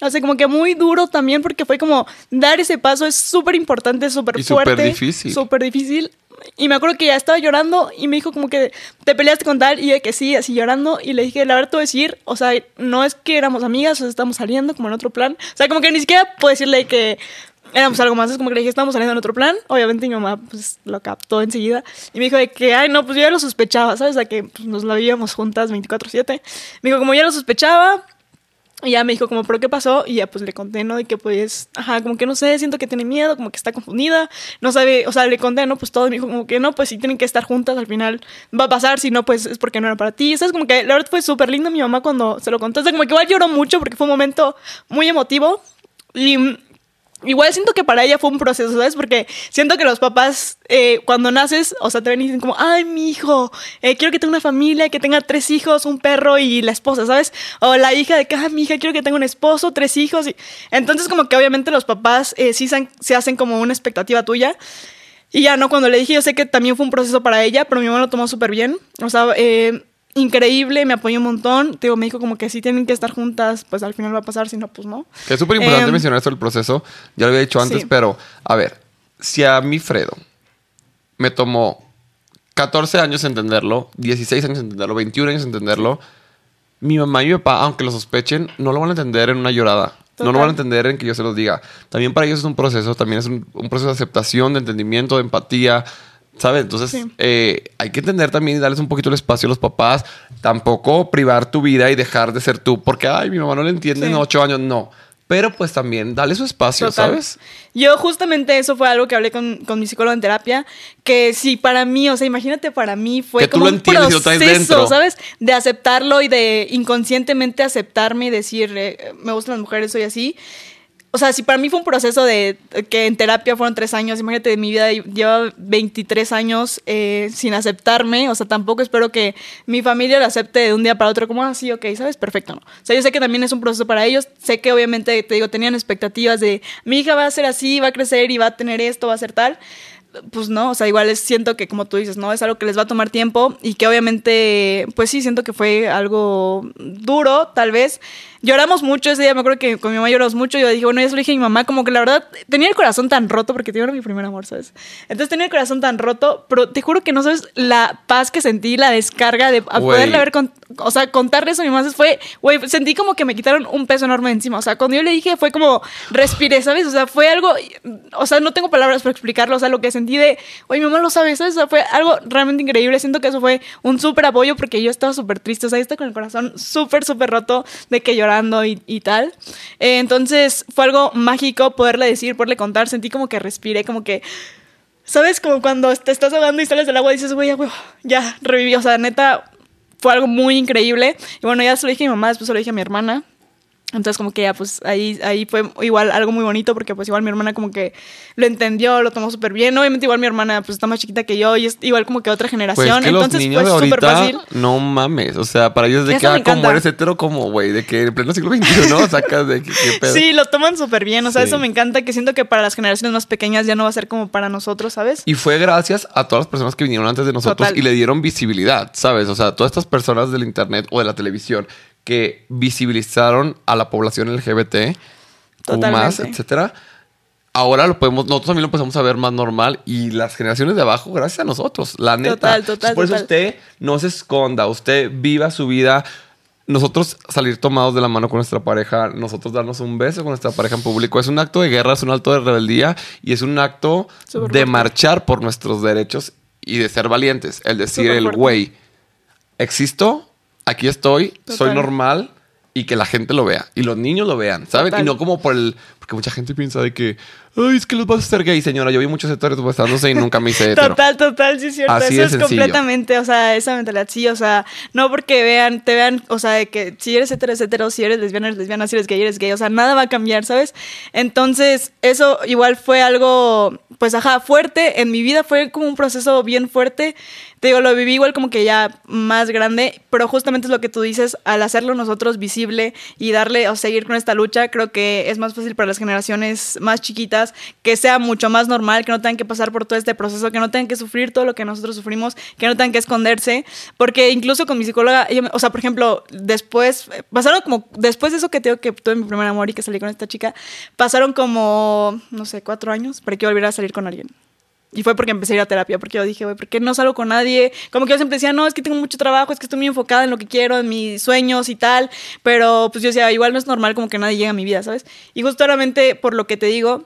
no sé, como que muy duro también porque fue como dar ese paso es súper importante, súper Y súper fuerte. difícil. Súper difícil. Y me acuerdo que ya estaba llorando y me dijo como que te peleaste con tal y yo que sí, así llorando. Y le dije, la verdad a decir, o sea, no es que éramos amigas, o sea, estamos saliendo como en otro plan. O sea, como que ni siquiera puedo decirle que éramos algo más. Es como que le dije, estamos saliendo en otro plan. Obviamente mi mamá pues lo captó enseguida. Y me dijo de que, ay, no, pues yo ya lo sospechaba, ¿sabes? O sea, que pues, nos la vivíamos juntas 24/7. Me dijo, como ya lo sospechaba, y ya me dijo como, ¿pero qué pasó? Y ya pues le conté, ¿no? De que pues, ajá, como que no sé, siento que tiene miedo, como que está confundida, no sabe, o sea, le conté, ¿no? Pues todo, me dijo como que no, pues si tienen que estar juntas, al final va a pasar, si no, pues es porque no era para ti. ¿Sabes? Como que la verdad fue súper lindo mi mamá cuando se lo contó. O como que igual lloró mucho porque fue un momento muy emotivo. Y Igual siento que para ella fue un proceso, ¿sabes? Porque siento que los papás, eh, cuando naces, o sea, te ven y dicen como, ay, mi hijo, eh, quiero que tenga una familia, que tenga tres hijos, un perro y la esposa, ¿sabes? O la hija de que, ah, mi hija, quiero que tenga un esposo, tres hijos. Y... Entonces, como que obviamente los papás eh, sí se, hacen como una expectativa tuya. Y ya, ¿no? Cuando le dije, yo sé que también fue un proceso para ella, pero mi mamá lo tomó súper bien. O sea, eh, increíble, me apoyó un montón. Te digo, me dijo como que si tienen que estar juntas, pues al final va a pasar, si no, pues no. Que es súper importante Em, mencionar esto del proceso. Ya lo había dicho antes, sí. pero a ver, si a mí, Fredo, me tomó 14 años entenderlo, 16 años entenderlo, 21 años entenderlo, mi mamá y mi papá, aunque lo sospechen, no lo van a entender en una llorada. No lo Total. van a entender en que yo se los diga. También para ellos es un proceso, también es un, un proceso de aceptación, de entendimiento, de empatía. ¿Sabes? Entonces, Sí. eh, hay que entender también y darles un poquito el espacio a los papás. Tampoco privar tu vida y dejar de ser tú. Porque, ay, mi mamá no le entiende Sí. en ocho años. No. Pero pues también dale su espacio, Total. ¿sabes? Yo justamente eso fue algo que hablé con, con mi psicólogo en terapia, que si para mí, o sea, imagínate para mí fue Que tú como lo un entiendes y lo traes proceso, dentro. ¿sabes? De aceptarlo y de inconscientemente aceptarme y decir, eh, me gustan las mujeres, soy así. O sea, si para mí fue un proceso de que en terapia fueron tres años, imagínate, mi vida lleva 23 años eh, sin aceptarme, o sea, tampoco espero que mi familia lo acepte de un día para otro como así, ok, ¿sabes? Perfecto, ¿no? O sea, yo sé que también es un proceso para ellos, sé que obviamente, te digo, tenían expectativas de mi hija va a ser así, va a crecer y va a tener esto, va a ser tal. Pues no, o sea, igual es, siento que como tú dices, ¿no? Es algo que les va a tomar tiempo y que obviamente, pues sí, siento que fue algo duro, tal vez. Lloramos mucho ese día, me acuerdo que con mi mamá lloramos mucho. Yo dije, bueno, ya se lo dije a mi mamá, como que la verdad tenía el corazón tan roto porque te era mi primer amor, ¿sabes? Entonces tenía el corazón tan roto, pero te juro que no sabes la paz que sentí, la descarga de a poderle haber, con- o sea, contarle eso a mi mamá. Fue, güey, sentí como que me quitaron un peso enorme encima. O sea, cuando yo le dije, fue como respiré, ¿sabes? O sea, fue algo, o sea, no tengo palabras para explicarlo. O sea, lo que sentí de, güey, mi mamá lo sabe, ¿sabes? O sea, fue algo realmente increíble. Siento que eso fue un súper apoyo porque yo estaba súper triste. O sea, yo estaba con el corazón súper, súper roto de que y, tal. Eh, entonces, fue algo mágico poderle decir, poderle contar. Sentí como que respiré, como que. ¿Sabes? Como cuando te estás ahogando y sales del agua y dices, güey, ya, ya reviví. O sea, neta, fue algo muy increíble. Y bueno, ya se lo dije a mi mamá, después se lo dije a mi hermana. Entonces como que ya pues ahí, ahí fue igual algo muy bonito porque pues igual mi hermana como que lo entendió, lo tomó súper bien. Obviamente igual mi hermana pues está más chiquita que yo y es igual como que otra Pues generación. que los Entonces niños fue de súper fácil. no mames. O sea, para ellos de que, ah, como eres hetero, como, güey, de que en pleno siglo XXI, ¿no? *laughs* Sacas de que, qué pedo. Sí, lo toman súper bien. O sea, Sí. eso me encanta que siento que para las generaciones más pequeñas ya no va a ser como para nosotros, ¿sabes? Y fue gracias a todas las personas que vinieron antes de nosotros Total. y le dieron visibilidad, ¿sabes? O sea, todas estas personas del internet o de la televisión que visibilizaron a la población LGBT, más, etcétera, ahora lo podemos, nosotros también lo empezamos a ver más normal y las generaciones de abajo, gracias a nosotros, la neta. Total, total, Por eso total. usted no se esconda, usted viva su vida. Nosotros salir tomados de la mano con nuestra pareja, nosotros darnos un beso con nuestra pareja en público, es un acto de guerra, es un acto de rebeldía y es un acto de fuerte. marchar por nuestros derechos y de ser valientes. El decir, el güey, existo, aquí estoy, soy normal y que la gente lo vea y los niños lo vean, ¿saben? Total. Y no como por el. Porque mucha gente piensa de que, ay, es que los vas a hacer gay, señora. Yo vi muchos sectores besándose y nunca me hice *laughs* hetero. Total, total, sí es cierto. Así Eso es sencillo. completamente, o sea, esa mentalidad, sí, o sea, no porque vean, te vean, o sea, de que si eres hetero, es hetero, si eres lesbiana, eres lesbiana, si eres gay, eres gay, o sea, nada va a cambiar, ¿sabes? Entonces, eso igual fue algo, pues, ajá, fuerte en mi vida, fue como un proceso bien fuerte. Te digo, lo viví igual como que ya más grande, pero justamente es lo que tú dices, al hacerlo nosotros visible y darle o seguir con esta lucha, creo que es más fácil para las generaciones más chiquitas, que sea mucho más normal, que no tengan que pasar por todo este proceso, que no tengan que sufrir todo lo que nosotros sufrimos, que no tengan que esconderse, porque incluso con mi psicóloga, o sea, por ejemplo, después, eh, pasaron como, después de eso que tengo que tuve mi primer amor y que salí con esta chica, pasaron como, no sé, cuatro años para que volviera a salir con alguien. Y fue porque empecé a ir a terapia, porque yo dije, güey, ¿por qué no salgo con nadie? Como que yo siempre decía, no, es que tengo mucho trabajo, es que estoy muy enfocada en lo que quiero, en mis sueños y tal. Pero pues yo decía, igual no es normal como que nadie llega a mi vida, ¿sabes? Y justamente por lo que te digo,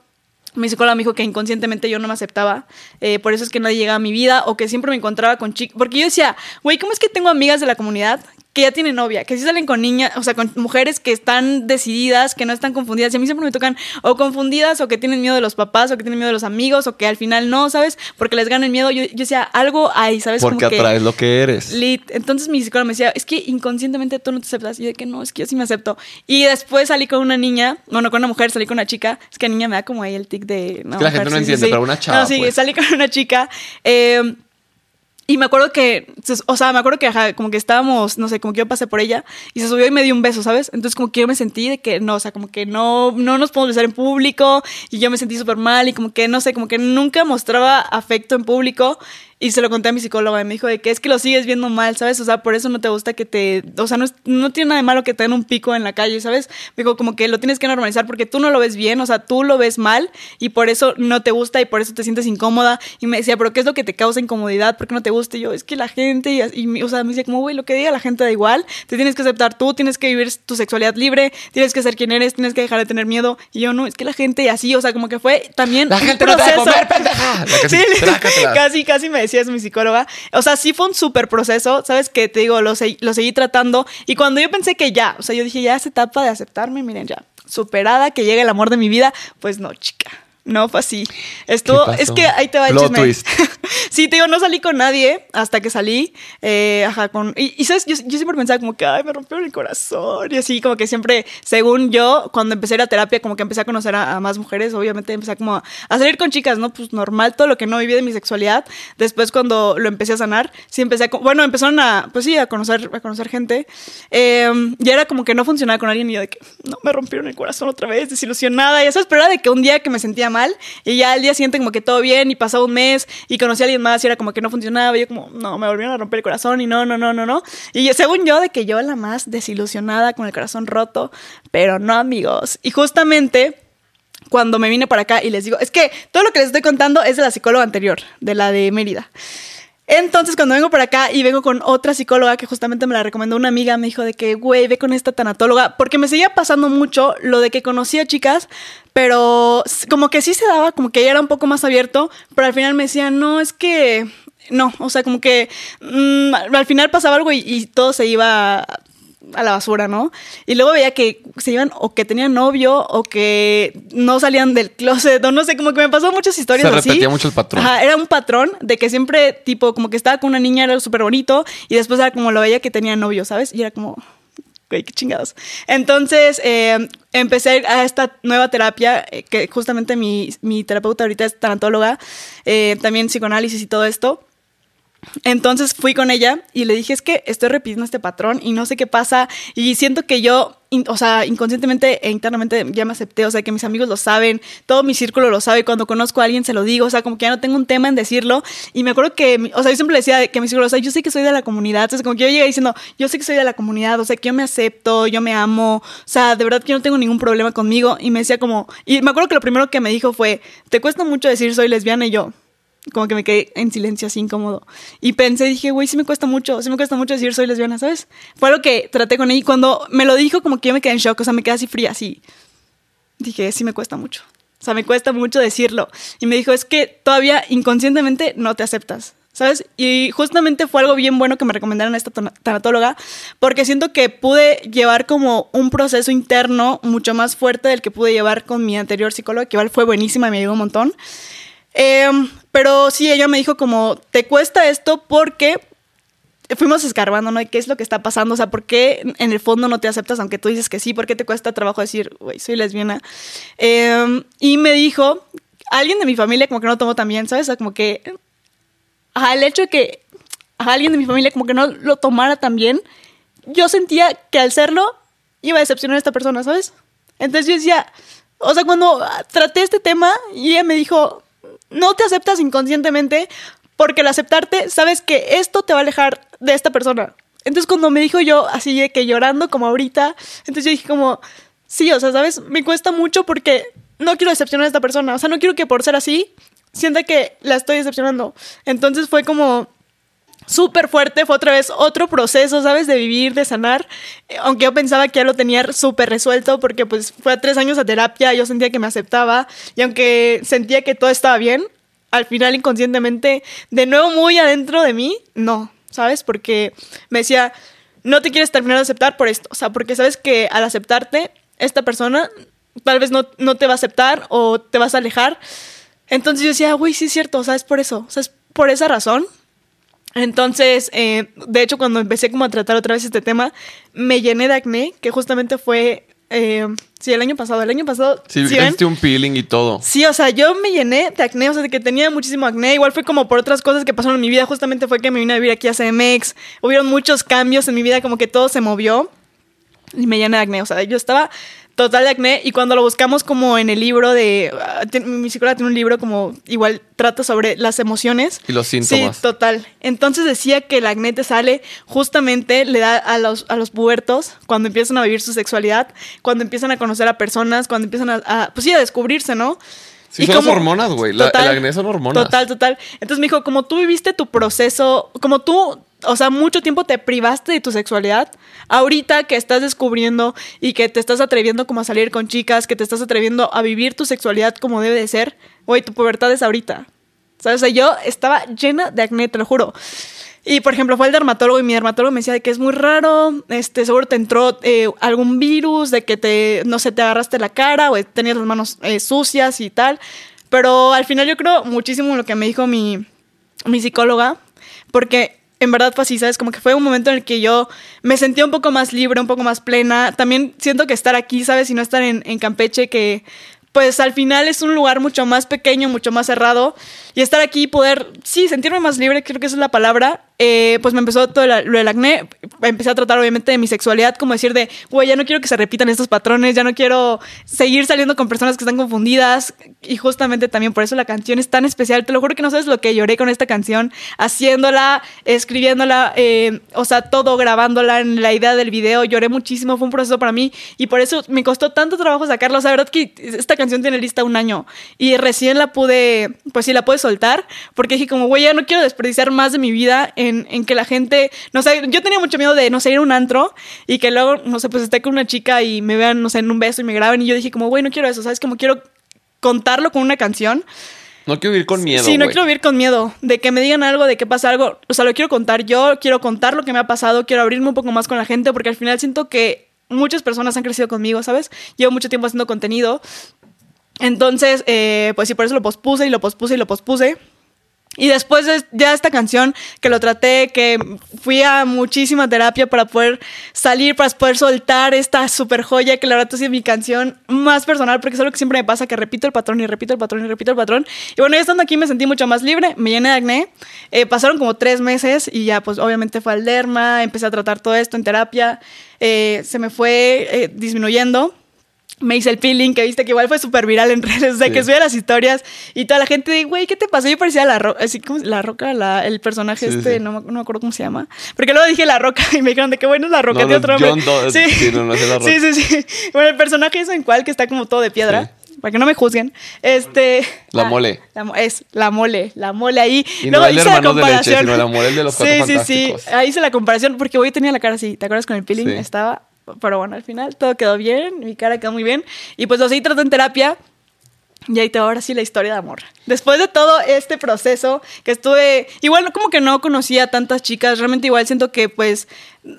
mi psicóloga me dijo que inconscientemente yo no me aceptaba, eh, por eso es que nadie llegaba a mi vida o que siempre me encontraba con chicas, porque yo decía, güey, ¿cómo es que tengo amigas de la comunidad que ya tienen novia, que sí salen con niñas, o sea, con mujeres que están decididas, que no están confundidas? Y a mí siempre me tocan o confundidas o que tienen miedo de los papás o que tienen miedo de los amigos o que al final no, ¿sabes? Porque les gana el miedo. Yo, yo decía, algo hay, ¿sabes? Porque Como que- atraes lo que eres. Lit. Entonces mi psicóloga me decía, es que inconscientemente tú no te aceptas. Y yo de que no, es que yo sí me acepto. Y después salí con una niña, bueno, con una mujer, salí con una chica. Es que niña me da como ahí el tic de... No, que la gente no entiende, pero una chava, No, sí, pues. salí con una chica. eh, y me acuerdo que, o sea, me acuerdo que como que estábamos, no sé, como que yo pasé por ella y se subió y me dio un beso, ¿sabes? Entonces como que yo me sentí de que no, o sea, como que no, no nos podemos besar en público y yo me sentí súper mal y como que, no sé, como que nunca mostraba afecto en público y se lo conté a mi psicóloga y me dijo de que es que lo sigues viendo mal, ¿sabes? O sea, por eso no te gusta que te, o sea, no, es- no tiene nada de malo que te den un pico en la calle, ¿sabes? Me dijo como que lo tienes que normalizar porque tú no lo ves bien, o sea, tú lo ves mal y por eso no te gusta y por eso te sientes incómoda y me decía, pero ¿qué es lo que te causa incomodidad? ¿Por qué no te gusta? Y yo, es que la gente, y, y o sea, me decía como, güey, lo que diga la gente da igual, te tienes que aceptar tú, tienes que vivir tu sexualidad libre, tienes que ser quien eres, tienes que dejar de tener miedo y yo, no, es que la gente y así, o sea, como que fue también La un gente no te va a proceso. comer, pendeja. *laughs* Sí, *laughs* casi, casi me decía eso mi psicóloga. O sea, sí fue un súper proceso, ¿sabes? Que te digo, lo, se- lo seguí tratando. Y cuando yo pensé que ya, o sea, yo dije, ya es etapa de aceptarme, miren, ya, superada, que llegue el amor de mi vida, pues no, chica. No fue así. Pasó? es que ahí te va el Plot chisme. twist. *laughs* sí, te digo, no salí con nadie hasta que salí. eh, ajá, con. Y, y, sabes, yo, yo siempre pensaba como que, ay, me rompieron el corazón. Y así, como que siempre, según yo, cuando empecé a ir a terapia, como que empecé a conocer a, a más mujeres, obviamente empecé a como a, a salir con chicas, ¿no? Pues normal, todo lo que no viví de mi sexualidad. Después, cuando lo empecé a sanar, sí empecé a. Bueno, empezaron a, pues sí, a conocer, a conocer gente. Eh, y era como que no funcionaba con alguien y yo de que, no, me rompieron el corazón otra vez, desilusionada. Y eso esperaba de que un día que me sentía mal y ya al día siguiente como que todo bien y pasaba un mes y conocí a alguien más y era como que no funcionaba. Y yo como, no, me volvieron a romper el corazón y no, no, no, no, no. Y según yo, de que yo la más desilusionada con el corazón roto, pero no, amigos. Y justamente cuando me vine para acá y les digo, es que todo lo que les estoy contando es de la psicóloga anterior, de la de Mérida. Entonces, cuando vengo para acá y vengo con otra psicóloga que justamente me la recomendó una amiga, me dijo de que, güey, ve con esta tanatóloga, porque me seguía pasando mucho lo de que conocía chicas, pero como que sí se daba, como que ella era un poco más abierto, pero al final me decía, no, es que, no, o sea, como que mm, al final pasaba algo y todo se iba a la basura, ¿no? Y luego veía que se iban o que tenían novio o que no salían del closet o no sé, como que me pasó muchas historias Se así. repetía mucho el patrón. Ajá, era un patrón de que siempre, tipo, como que estaba con una niña, era súper bonito y después era como lo veía que tenía novio, ¿sabes? Y era como, güey, qué chingados. Entonces, eh, empecé a esta nueva terapia, eh, que justamente mi, mi terapeuta ahorita es tanatóloga, eh, también psicoanálisis y todo esto. Entonces fui con ella y le dije, es que estoy repitiendo este patrón y no sé qué pasa y siento que yo in- o sea, inconscientemente e internamente ya me acepté, o sea, que mis amigos lo saben, todo mi círculo lo sabe, cuando conozco a alguien se lo digo, o sea, como que ya no tengo un tema en decirlo. Y me acuerdo que, o sea, yo siempre decía que mi círculo, o sea, yo sé que soy de la comunidad, entonces como que yo llegué diciendo, yo sé que soy de la comunidad, o sea, que yo me acepto, yo me amo, o sea, de verdad que no tengo ningún problema conmigo. Y me decía como, y me acuerdo que lo primero que me dijo fue, te cuesta mucho decir soy lesbiana y yo, como que me quedé en silencio así incómodo. Y pensé, dije, güey, sí me cuesta mucho, sí me cuesta mucho decir soy lesbiana, ¿sabes? Fue algo que traté con ella y cuando me lo dijo, como que yo me quedé en shock, o sea, me quedé así fría, así. Dije, sí me cuesta mucho. O sea, me cuesta mucho decirlo. Y me dijo, es que todavía inconscientemente no te aceptas. ¿Sabes? Y justamente fue algo bien bueno que me recomendaron a esta tanatóloga, porque siento que pude llevar como un proceso interno mucho más fuerte del que pude llevar con mi anterior psicóloga, que igual fue buenísima y me ayudó un montón. Em, pero sí, ella me dijo como, te cuesta esto porque fuimos escarbando, ¿no? ¿Y ¿Qué es lo que está pasando? O sea, ¿por qué en el fondo no te aceptas aunque tú dices que sí? ¿Por qué te cuesta trabajo decir, güey, soy lesbiana? Em, y me dijo, alguien de mi familia como que no tomó también, ¿sabes? O sea, como que, ajá, hecho de que alguien de mi familia como que no lo tomara también, yo sentía que al serlo iba a decepcionar a esta persona, ¿sabes? Entonces yo decía, o sea, cuando traté este tema y ella me dijo, no te aceptas inconscientemente porque al aceptarte sabes que esto te va a alejar de esta persona. Entonces cuando me dijo yo así de que llorando como ahorita, entonces yo dije como, sí, o sea, ¿sabes? Me cuesta mucho porque no quiero decepcionar a esta persona. O sea, no quiero que por ser así sienta que la estoy decepcionando. Entonces fue como súper fuerte, fue otra vez otro proceso, ¿sabes? De vivir, de sanar, Eh, aunque yo pensaba que ya lo tenía súper resuelto porque pues fue a tres años a terapia, yo sentía que me aceptaba y aunque sentía que todo estaba bien, al final inconscientemente, de nuevo muy adentro de mí, no, ¿sabes? Porque me decía, no te quieres terminar de aceptar por esto, o sea, porque sabes que al aceptarte, esta persona tal vez no, no te va a aceptar o te vas a alejar. Entonces yo decía, güey, sí es cierto, o es por eso, o sea, es por esa razón entonces, eh, de hecho, cuando empecé como a tratar otra vez este tema, me llené de acné, que justamente fue, eh, sí, el año pasado. El año pasado, Sí, ¿sí hiciste un peeling y todo. Sí, o sea, yo me llené de acné, o sea, de que tenía muchísimo acné. Igual fue como por otras cosas que pasaron en mi vida. Justamente fue que me vine a vivir aquí a CMX. Hubieron muchos cambios en mi vida, como que todo se movió. Y me llené de acné. O sea, yo estaba total de acné. Y cuando lo buscamos como en el libro de... ah, mi psicóloga tiene un libro como igual trata sobre las emociones. Y los síntomas. Sí, total. Entonces decía que el acné te sale justamente, le da a los, a los pubertos cuando empiezan a vivir su sexualidad, cuando empiezan a conocer a personas, cuando empiezan a, a, pues sí, a descubrirse, ¿no? Sí, son las hormonas, güey. La- el acné son hormonas. Total, total. Entonces me dijo, como tú viviste tu proceso, como tú, o sea, mucho tiempo te privaste de tu sexualidad, ahorita que estás descubriendo y que te estás atreviendo como a salir con chicas, que te estás atreviendo a vivir tu sexualidad como debe de ser, güey, tu pubertad es ahorita. ¿Sabes? O sea, yo estaba llena de acné, te lo juro. Y por ejemplo, fue el dermatólogo y mi dermatólogo me decía de que es muy raro, este, seguro te entró eh, algún virus, de que te, no sé, te agarraste la cara o tenías las manos eh, sucias y tal. Pero al final yo creo muchísimo en lo que me dijo mi, mi psicóloga, porque en verdad fue así, ¿sabes? Como que fue un momento en el que yo me sentía un poco más libre, un poco más plena. También siento que estar aquí, ¿sabes? Y no estar en, en Campeche, que pues al final es un lugar mucho más pequeño, mucho más cerrado. Y estar aquí y poder, sí, sentirme más libre, creo que esa es la palabra. Eh, pues me empezó todo lo del acné. Empecé a tratar obviamente de mi sexualidad, como decir de, güey, ya no quiero que se repitan estos patrones, ya no quiero seguir saliendo con personas que están confundidas. Y justamente también por eso la canción es tan especial. Te lo juro que no sabes lo que lloré con esta canción, haciéndola, escribiéndola, eh, o sea, todo grabándola en la idea del video. Lloré muchísimo, fue un proceso para mí y por eso me costó tanto trabajo sacarla. O sea, la verdad que esta canción tiene lista un año y recién la pude, pues sí, la pude soltar porque dije como, güey, ya no quiero desperdiciar más de mi vida en, en que la gente, no sé, yo tenía mucho miedo de, no sé, ir a un antro y que luego, no sé, pues esté con una chica y me vean, no sé, en un beso y me graben y yo dije como, güey, no quiero eso, ¿sabes? Como quiero contarlo con una canción. No quiero vivir con miedo. Sí, no quiero vivir con miedo de que me digan algo, de que pasa algo. O sea, lo quiero contar yo, quiero contar lo que me ha pasado, quiero abrirme un poco más con la gente, porque al final siento que muchas personas han crecido conmigo, ¿sabes? Llevo mucho tiempo haciendo contenido. Entonces, eh, pues sí, por eso lo pospuse y lo pospuse y lo pospuse. Y después de ya esta canción, que lo traté, que fui a muchísima terapia para poder salir, para poder soltar esta super joya, que la verdad es mi canción más personal, porque es algo que siempre me pasa, que repito el patrón y repito el patrón y repito el patrón. Y bueno, ya estando aquí me sentí mucho más libre, me llené de acné. Eh, pasaron como tres meses y ya pues obviamente fue al derma, empecé a tratar todo esto en terapia, eh, se me fue eh, disminuyendo me hice el peeling, que viste que igual fue súper viral en *laughs* redes, de que subía las historias y toda la gente de, güey, ¿qué te pasó? Yo parecía la roca, así como la roca, la, el personaje este, No, no, me acuerdo cómo se llama. Porque luego dije la roca *laughs* y me dijeron de qué bueno es la roca de otro John sí. Sí, no, es la roca. sí, sí, sí. *laughs* Bueno, el personaje es en cual que está como todo de piedra. Para que no me juzguen. Este. La ah, mole. es la mole, la mole ahí. Y Luego no el hice la comparación. De leche, sino la mole de los Sí, sí, sí. Ahí hice la comparación porque hoy tenía la cara así. ¿Te acuerdas con el peeling? Estaba pero bueno, al final todo quedó bien, mi cara quedó muy bien. Y pues lo seguí tratando en terapia. Y ahí te ahora sí la historia de amor. Después de todo este proceso que estuve, igual como que no conocía a tantas chicas, realmente igual siento que pues,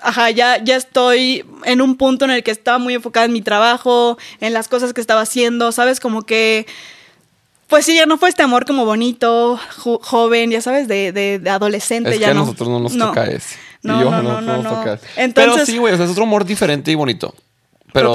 ajá, ya, ya estoy en un punto en el que estaba muy enfocada en mi trabajo, en las cosas que estaba haciendo, ¿sabes? Como que, pues sí, ya no fue este amor como bonito, joven, ya sabes, de, de, adolescente. Es ya que a nosotros no nos toca ese. No, no, no, no, no. Entonces, pero sí, güey, o sea, es otro amor diferente y bonito. Pero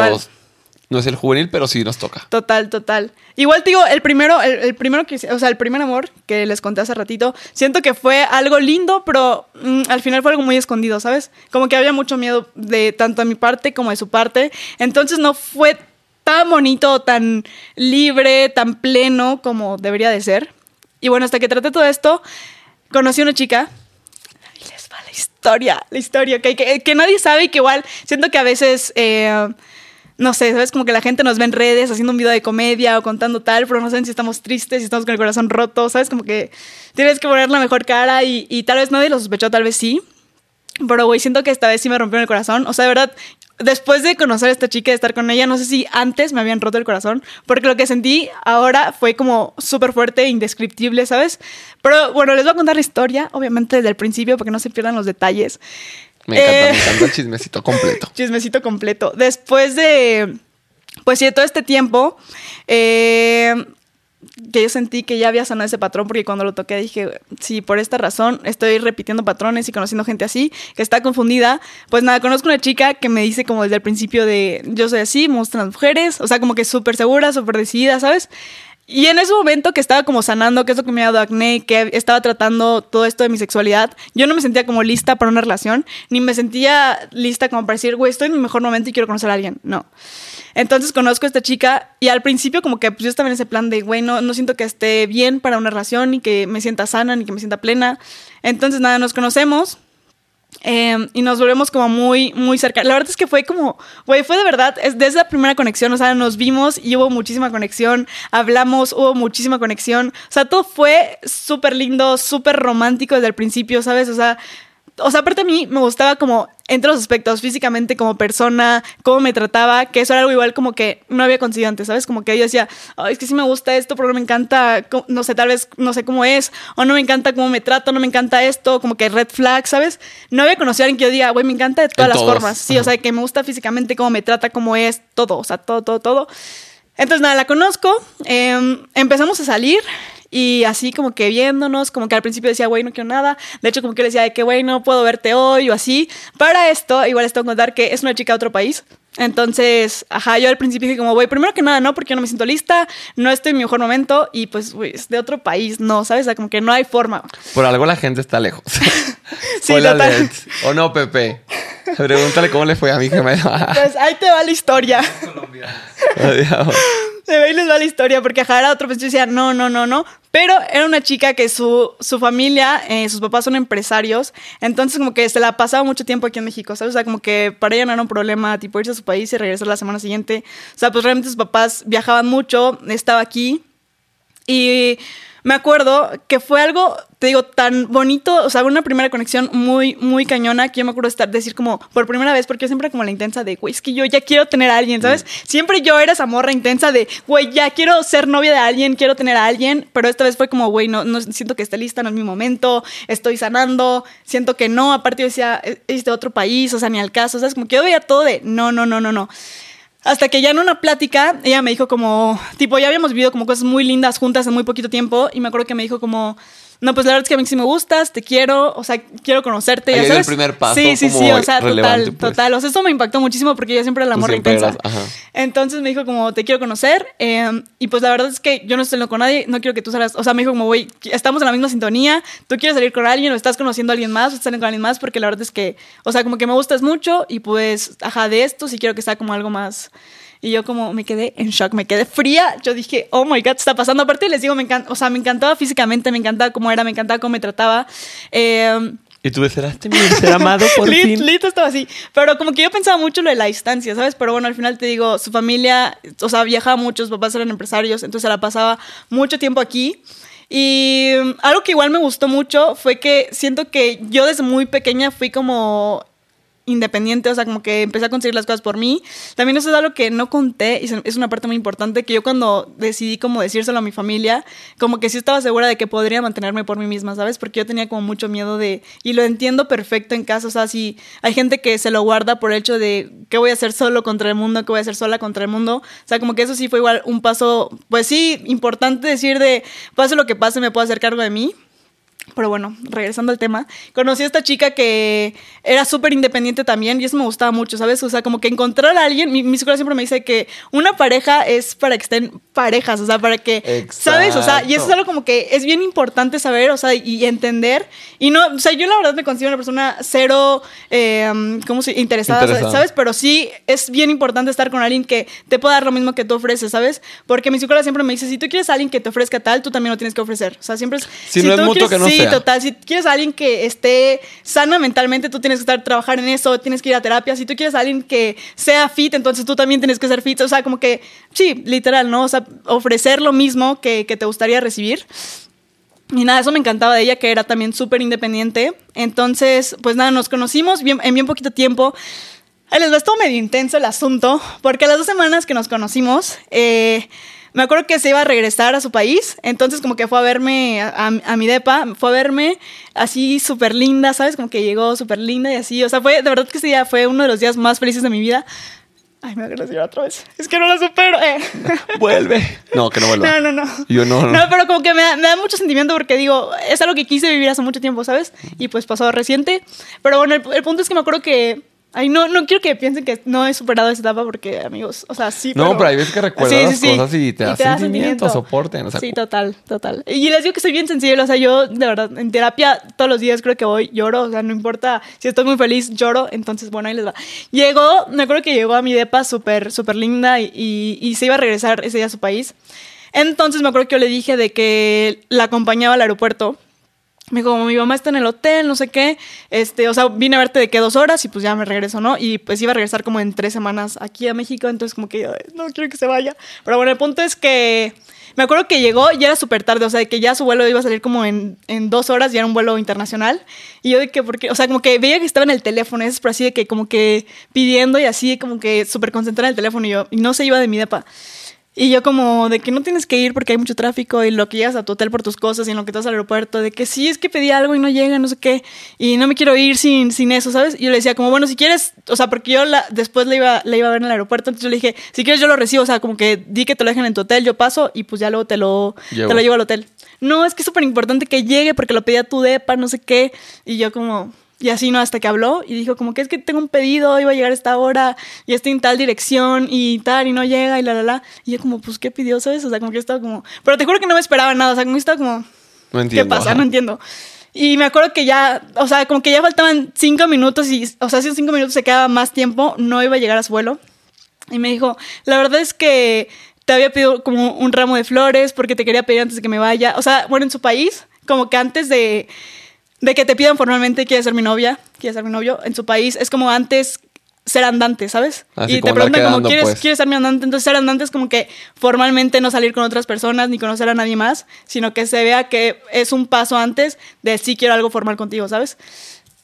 no es el juvenil, pero sí nos toca. Total, total. Igual te digo, el primero, el, primero que, o sea, el primer amor que les conté hace ratito, siento que fue algo lindo, pero mm, al final fue algo muy escondido, ¿sabes? Como que había mucho miedo de tanto de mi parte como de su parte. Entonces no fue tan bonito, tan libre, tan pleno como debería de ser. Y bueno, hasta que traté todo esto, conocí a una chica historia, la historia, que, que, nadie sabe y que igual siento que a veces, eh, no sé, ¿sabes? Como que la gente nos ve en redes haciendo un video de comedia o contando tal, pero no saben si estamos tristes, si estamos con el corazón roto, ¿sabes? Como que tienes que poner la mejor cara y, y tal vez nadie lo sospechó, tal vez sí. Pero, güey, siento que esta vez sí me rompió el corazón. O sea, de verdad, después de conocer a esta chica, de estar con ella, no sé si antes me habían roto el corazón, porque lo que sentí ahora fue como súper fuerte e indescriptible, ¿sabes? Pero bueno, les voy a contar la historia, obviamente desde el principio, para que no se pierdan los detalles. Me encanta, me encanta el chismecito completo. *laughs* chismecito completo. Después de, pues sí, de todo este tiempo, eh, que yo sentí que ya había sanado ese patrón porque cuando lo toqué dije, sí, por esta razón estoy repitiendo patrones y conociendo gente así, que está confundida. Pues nada, conozco una chica que me dice como desde el principio de, yo soy así, me las mujeres, o sea, como que súper segura, súper decidida, ¿sabes? Y en ese momento que estaba como sanando, que es lo que me ha dado acné, que estaba tratando todo esto de mi sexualidad, yo no me sentía como lista para una relación, ni me sentía lista como para decir, güey, estoy en mi mejor momento y quiero conocer a alguien. No. Entonces conozco a esta chica y al principio como que pues, yo estaba en ese plan de, güey, no, siento que esté bien para una relación, ni que me sienta sana, ni que me sienta plena. Entonces nada, nos conocemos. Em, y nos volvemos como muy, muy cerca. La verdad es que fue como, güey, fue de verdad, es desde la primera conexión, o sea, nos vimos y hubo muchísima conexión, hablamos, hubo muchísima conexión, o sea, todo fue súper lindo, súper romántico desde el principio, ¿sabes? O sea, o sea, aparte a mí me gustaba como entre los aspectos, físicamente como persona, cómo me trataba, que eso era algo igual como que no había conseguido antes, ¿sabes? Como que yo decía, es que sí me gusta esto, pero no me encanta, no sé, tal vez no sé cómo es, o no me encanta cómo me trato, no me encanta esto, como que red flag, ¿sabes? No había conocido a alguien que yo diga, güey, me encanta de todas las formas, sí, o sea, que me gusta físicamente cómo me trata, cómo es, todo, o sea, todo, todo, todo. Entonces, nada, la conozco, em, empezamos a salir, y así como que viéndonos, como que al principio decía, güey, no quiero nada. De hecho, como que le decía, que güey, no puedo verte hoy o así. Para esto, igual les tengo que contar que es una chica de otro país. Entonces, ajá, yo al principio dije como, güey, primero que nada, no, porque yo no me siento lista, no estoy en mi mejor momento y pues, güey, es de otro país, no, ¿sabes? O sea, como que no hay forma. Por algo la gente está lejos. *laughs* sí, total. O no, Pepe. Pregúntale cómo le fue a mi gemela. pues ahí te va la historia. Ve y les va la historia, porque ajá, era otro pues decía, no, no, no, no. Pero era una chica que su, su familia, eh, sus papás son empresarios, entonces como que se la pasaba mucho tiempo aquí en México, ¿sabes? O sea, como que para ella no era un problema, tipo, irse a su país y regresar la semana siguiente. O sea, pues realmente sus papás viajaban mucho, estaba aquí. Y me acuerdo que fue algo, te digo, tan bonito, o sea, una primera conexión muy, muy cañona, que yo me acuerdo estar, decir como, por primera vez, porque yo siempre como la intensa de, güey, es que yo ya quiero tener a alguien, ¿sabes? Siempre yo era esa morra intensa de, güey, ya quiero ser novia de alguien, quiero tener a alguien, pero esta vez fue como, güey, no, no siento que esté lista, no es mi momento, estoy sanando, siento que no, aparte yo decía, es de otro país, o sea, ni al caso, ¿sabes? Como que yo veía todo de, no, no, no, no, no. Hasta que ya en una plática, ella me dijo como, tipo, ya habíamos vivido como cosas muy lindas juntas en muy poquito tiempo y me acuerdo que me dijo como, no, pues la verdad es que a mí sí me gustas, te quiero, o sea, quiero conocerte. Ahí ya sabes. el primer paso Sí, sí, sí, o sea, total, pues. total. O sea, eso me impactó muchísimo porque yo siempre era la morra intensa. eras-. Entonces me dijo como, te quiero conocer. eh, y pues la verdad es que yo no estoy con nadie, no quiero que tú salgas. O sea, me dijo como, güey, estamos en la misma sintonía, tú quieres salir con alguien o estás conociendo a alguien más o estás saliendo con alguien más porque la verdad es que, o sea, como que me gustas mucho y pues, ajá, de esto sí quiero que sea como algo más... Y yo como me quedé en shock, me quedé fría. Yo dije, oh my God, ¿qué está pasando? Aparte les digo, me encanta, o sea, me encantaba físicamente, me encantaba cómo era, me encantaba cómo me trataba. Eh, Y tú mi ser amado *laughs* por Lit- fin. Lit estaba así. Pero como que yo pensaba mucho lo de la distancia, ¿sabes? Pero bueno, al final te digo, su familia, o sea, viajaba mucho, sus papás eran empresarios, entonces se la pasaba mucho tiempo aquí. Y mm, algo que igual me gustó mucho fue que siento que yo desde muy pequeña fui como independiente, o sea, como que empecé a conseguir las cosas por mí. También eso es algo que no conté y es una parte muy importante que yo cuando decidí como decírselo a mi familia, como que sí estaba segura de que podría mantenerme por mí misma, ¿sabes? Porque yo tenía como mucho miedo de, y lo entiendo perfecto en casa, o sea, si hay gente que se lo guarda por el hecho de qué voy a hacer solo contra el mundo, qué voy a hacer sola contra el mundo, o sea, como que eso sí fue igual un paso, pues sí, importante decir de, pase lo que pase, me puedo hacer cargo de mí. Pero bueno, regresando al tema, conocí a esta chica que era súper independiente también y eso me gustaba mucho, ¿sabes? O sea, como que encontrar a alguien, mi, mi psicóloga siempre me dice que una pareja es para que estén parejas, o sea, para que, ¿sabes? O sea, y eso es Exacto. algo como que es bien importante saber, o sea, y entender. Y no, o sea, yo la verdad me considero una persona cero, eh, ¿cómo se interesada, Interesada. ¿sabes? Pero sí es bien importante estar con alguien que te pueda dar lo mismo que tú ofreces, ¿sabes? Porque mi psicóloga siempre me dice, si tú quieres a alguien que te ofrezca tal, tú también lo tienes que ofrecer. O sea, siempre es... Si no es mutuo, quieres- que no Sí, sea. total. Si quieres a alguien que esté sana mentalmente, tú tienes que estar trabajar en eso, tienes que ir a terapia. Si tú quieres a alguien que sea fit, entonces tú también tienes que ser fit. O sea, como que, sí, literal, ¿no? O sea, ofrecer lo mismo que, que te gustaría recibir. Y nada, eso me encantaba de ella, que era también súper independiente. Entonces, pues nada, nos conocimos bien, en bien poquito tiempo. Ahí les va, estuvo medio intenso el asunto, porque las dos semanas que nos conocimos, eh, me acuerdo que se iba a regresar a su país, entonces como que fue a verme a, a- a mi depa, fue a verme así súper linda, ¿sabes? Como que llegó súper linda y así, o sea, fue, de verdad que ese día fue uno de los días más felices de mi vida. Ay, me voy a llorar otra vez. Es que no la supero. eh. *laughs* Vuelve. No, que no vuelva. No, no, no. Yo no, no. No, pero como que me da, me da mucho sentimiento porque digo, es algo que quise vivir hace mucho tiempo, ¿sabes? Y pues pasó reciente. Pero bueno, el, el punto es que me acuerdo que. Ay, no, no quiero que piensen que no he superado esa etapa porque, amigos, o sea, sí. No, pero hay veces que recuerdas las cosas y te da sentimiento, soporte, o sea, sí, total, total. Y les digo que soy bien sensible, o sea, yo de verdad en terapia todos los días creo que voy, lloro, o sea, no importa si estoy muy feliz, lloro, entonces bueno, ahí les va. Llegó, me acuerdo que llegó a mi depa súper, súper linda y, y- y se iba a regresar ese día a su país. Entonces me acuerdo que yo le dije de que la acompañaba al aeropuerto. Me dijo, como mi mamá está en el hotel, no sé qué. Este, o sea, vine a verte de qué dos horas y pues ya me regreso, ¿no? Y pues iba a regresar como en tres semanas aquí a México, entonces como que yo, "Ay, no quiero que se vaya. Pero bueno, el punto es que me acuerdo que llegó y era súper tarde, o sea, de que ya su vuelo iba a salir como en, en dos horas y era un vuelo internacional. Y yo de que, porque, o sea, como que veía que estaba en el teléfono, es por así de que como que pidiendo y así, como que súper concentrada en el teléfono y yo, y no se iba de mi depa. Y yo como de que no tienes que ir porque hay mucho tráfico y lo que llegas a tu hotel por tus cosas y en lo que estás al aeropuerto, de que sí es que pedí algo y no llega, no sé qué, y no me quiero ir sin, sin eso, ¿sabes? Y yo le decía como, bueno, si quieres, o sea, porque yo la, después le iba, le iba a ver en el aeropuerto, entonces yo le dije, si quieres yo lo recibo, o sea, como que di que te lo dejen en tu hotel, yo paso y pues ya luego te lo, Llevo. te lo llevo al hotel. No, es que es súper importante que llegue porque lo pedí a tu depa, no sé qué, y yo como... Y así, ¿no? Hasta que habló y dijo como que es que tengo un pedido, iba a llegar a esta hora y estoy en tal dirección y tal y no llega y la, la, la. Y yo como, pues, ¿qué pidió, sabes? O sea, como que estaba como... Pero te juro que no me esperaba nada, o sea, como que estaba como... No entiendo. ¿Qué pasa? ajá. No entiendo. Y me acuerdo que ya, o sea, como que ya faltaban cinco minutos y, o sea, si en cinco minutos se quedaba más tiempo, no iba a llegar a su vuelo. Y me dijo, la verdad es que te había pedido como un ramo de flores porque te quería pedir antes de que me vaya. O sea, bueno, en su país, como que antes de, de que te pidan formalmente, quieres ser mi novia, quieres ser mi novio, en su país es como antes ser andante, ¿sabes? Así y como te preguntan como, ¿quieres, pues. ¿quieres ser mi andante? Entonces ser andante es como que formalmente no salir con otras personas ni conocer a nadie más, sino que se vea que es un paso antes de sí quiero algo formal contigo, ¿sabes?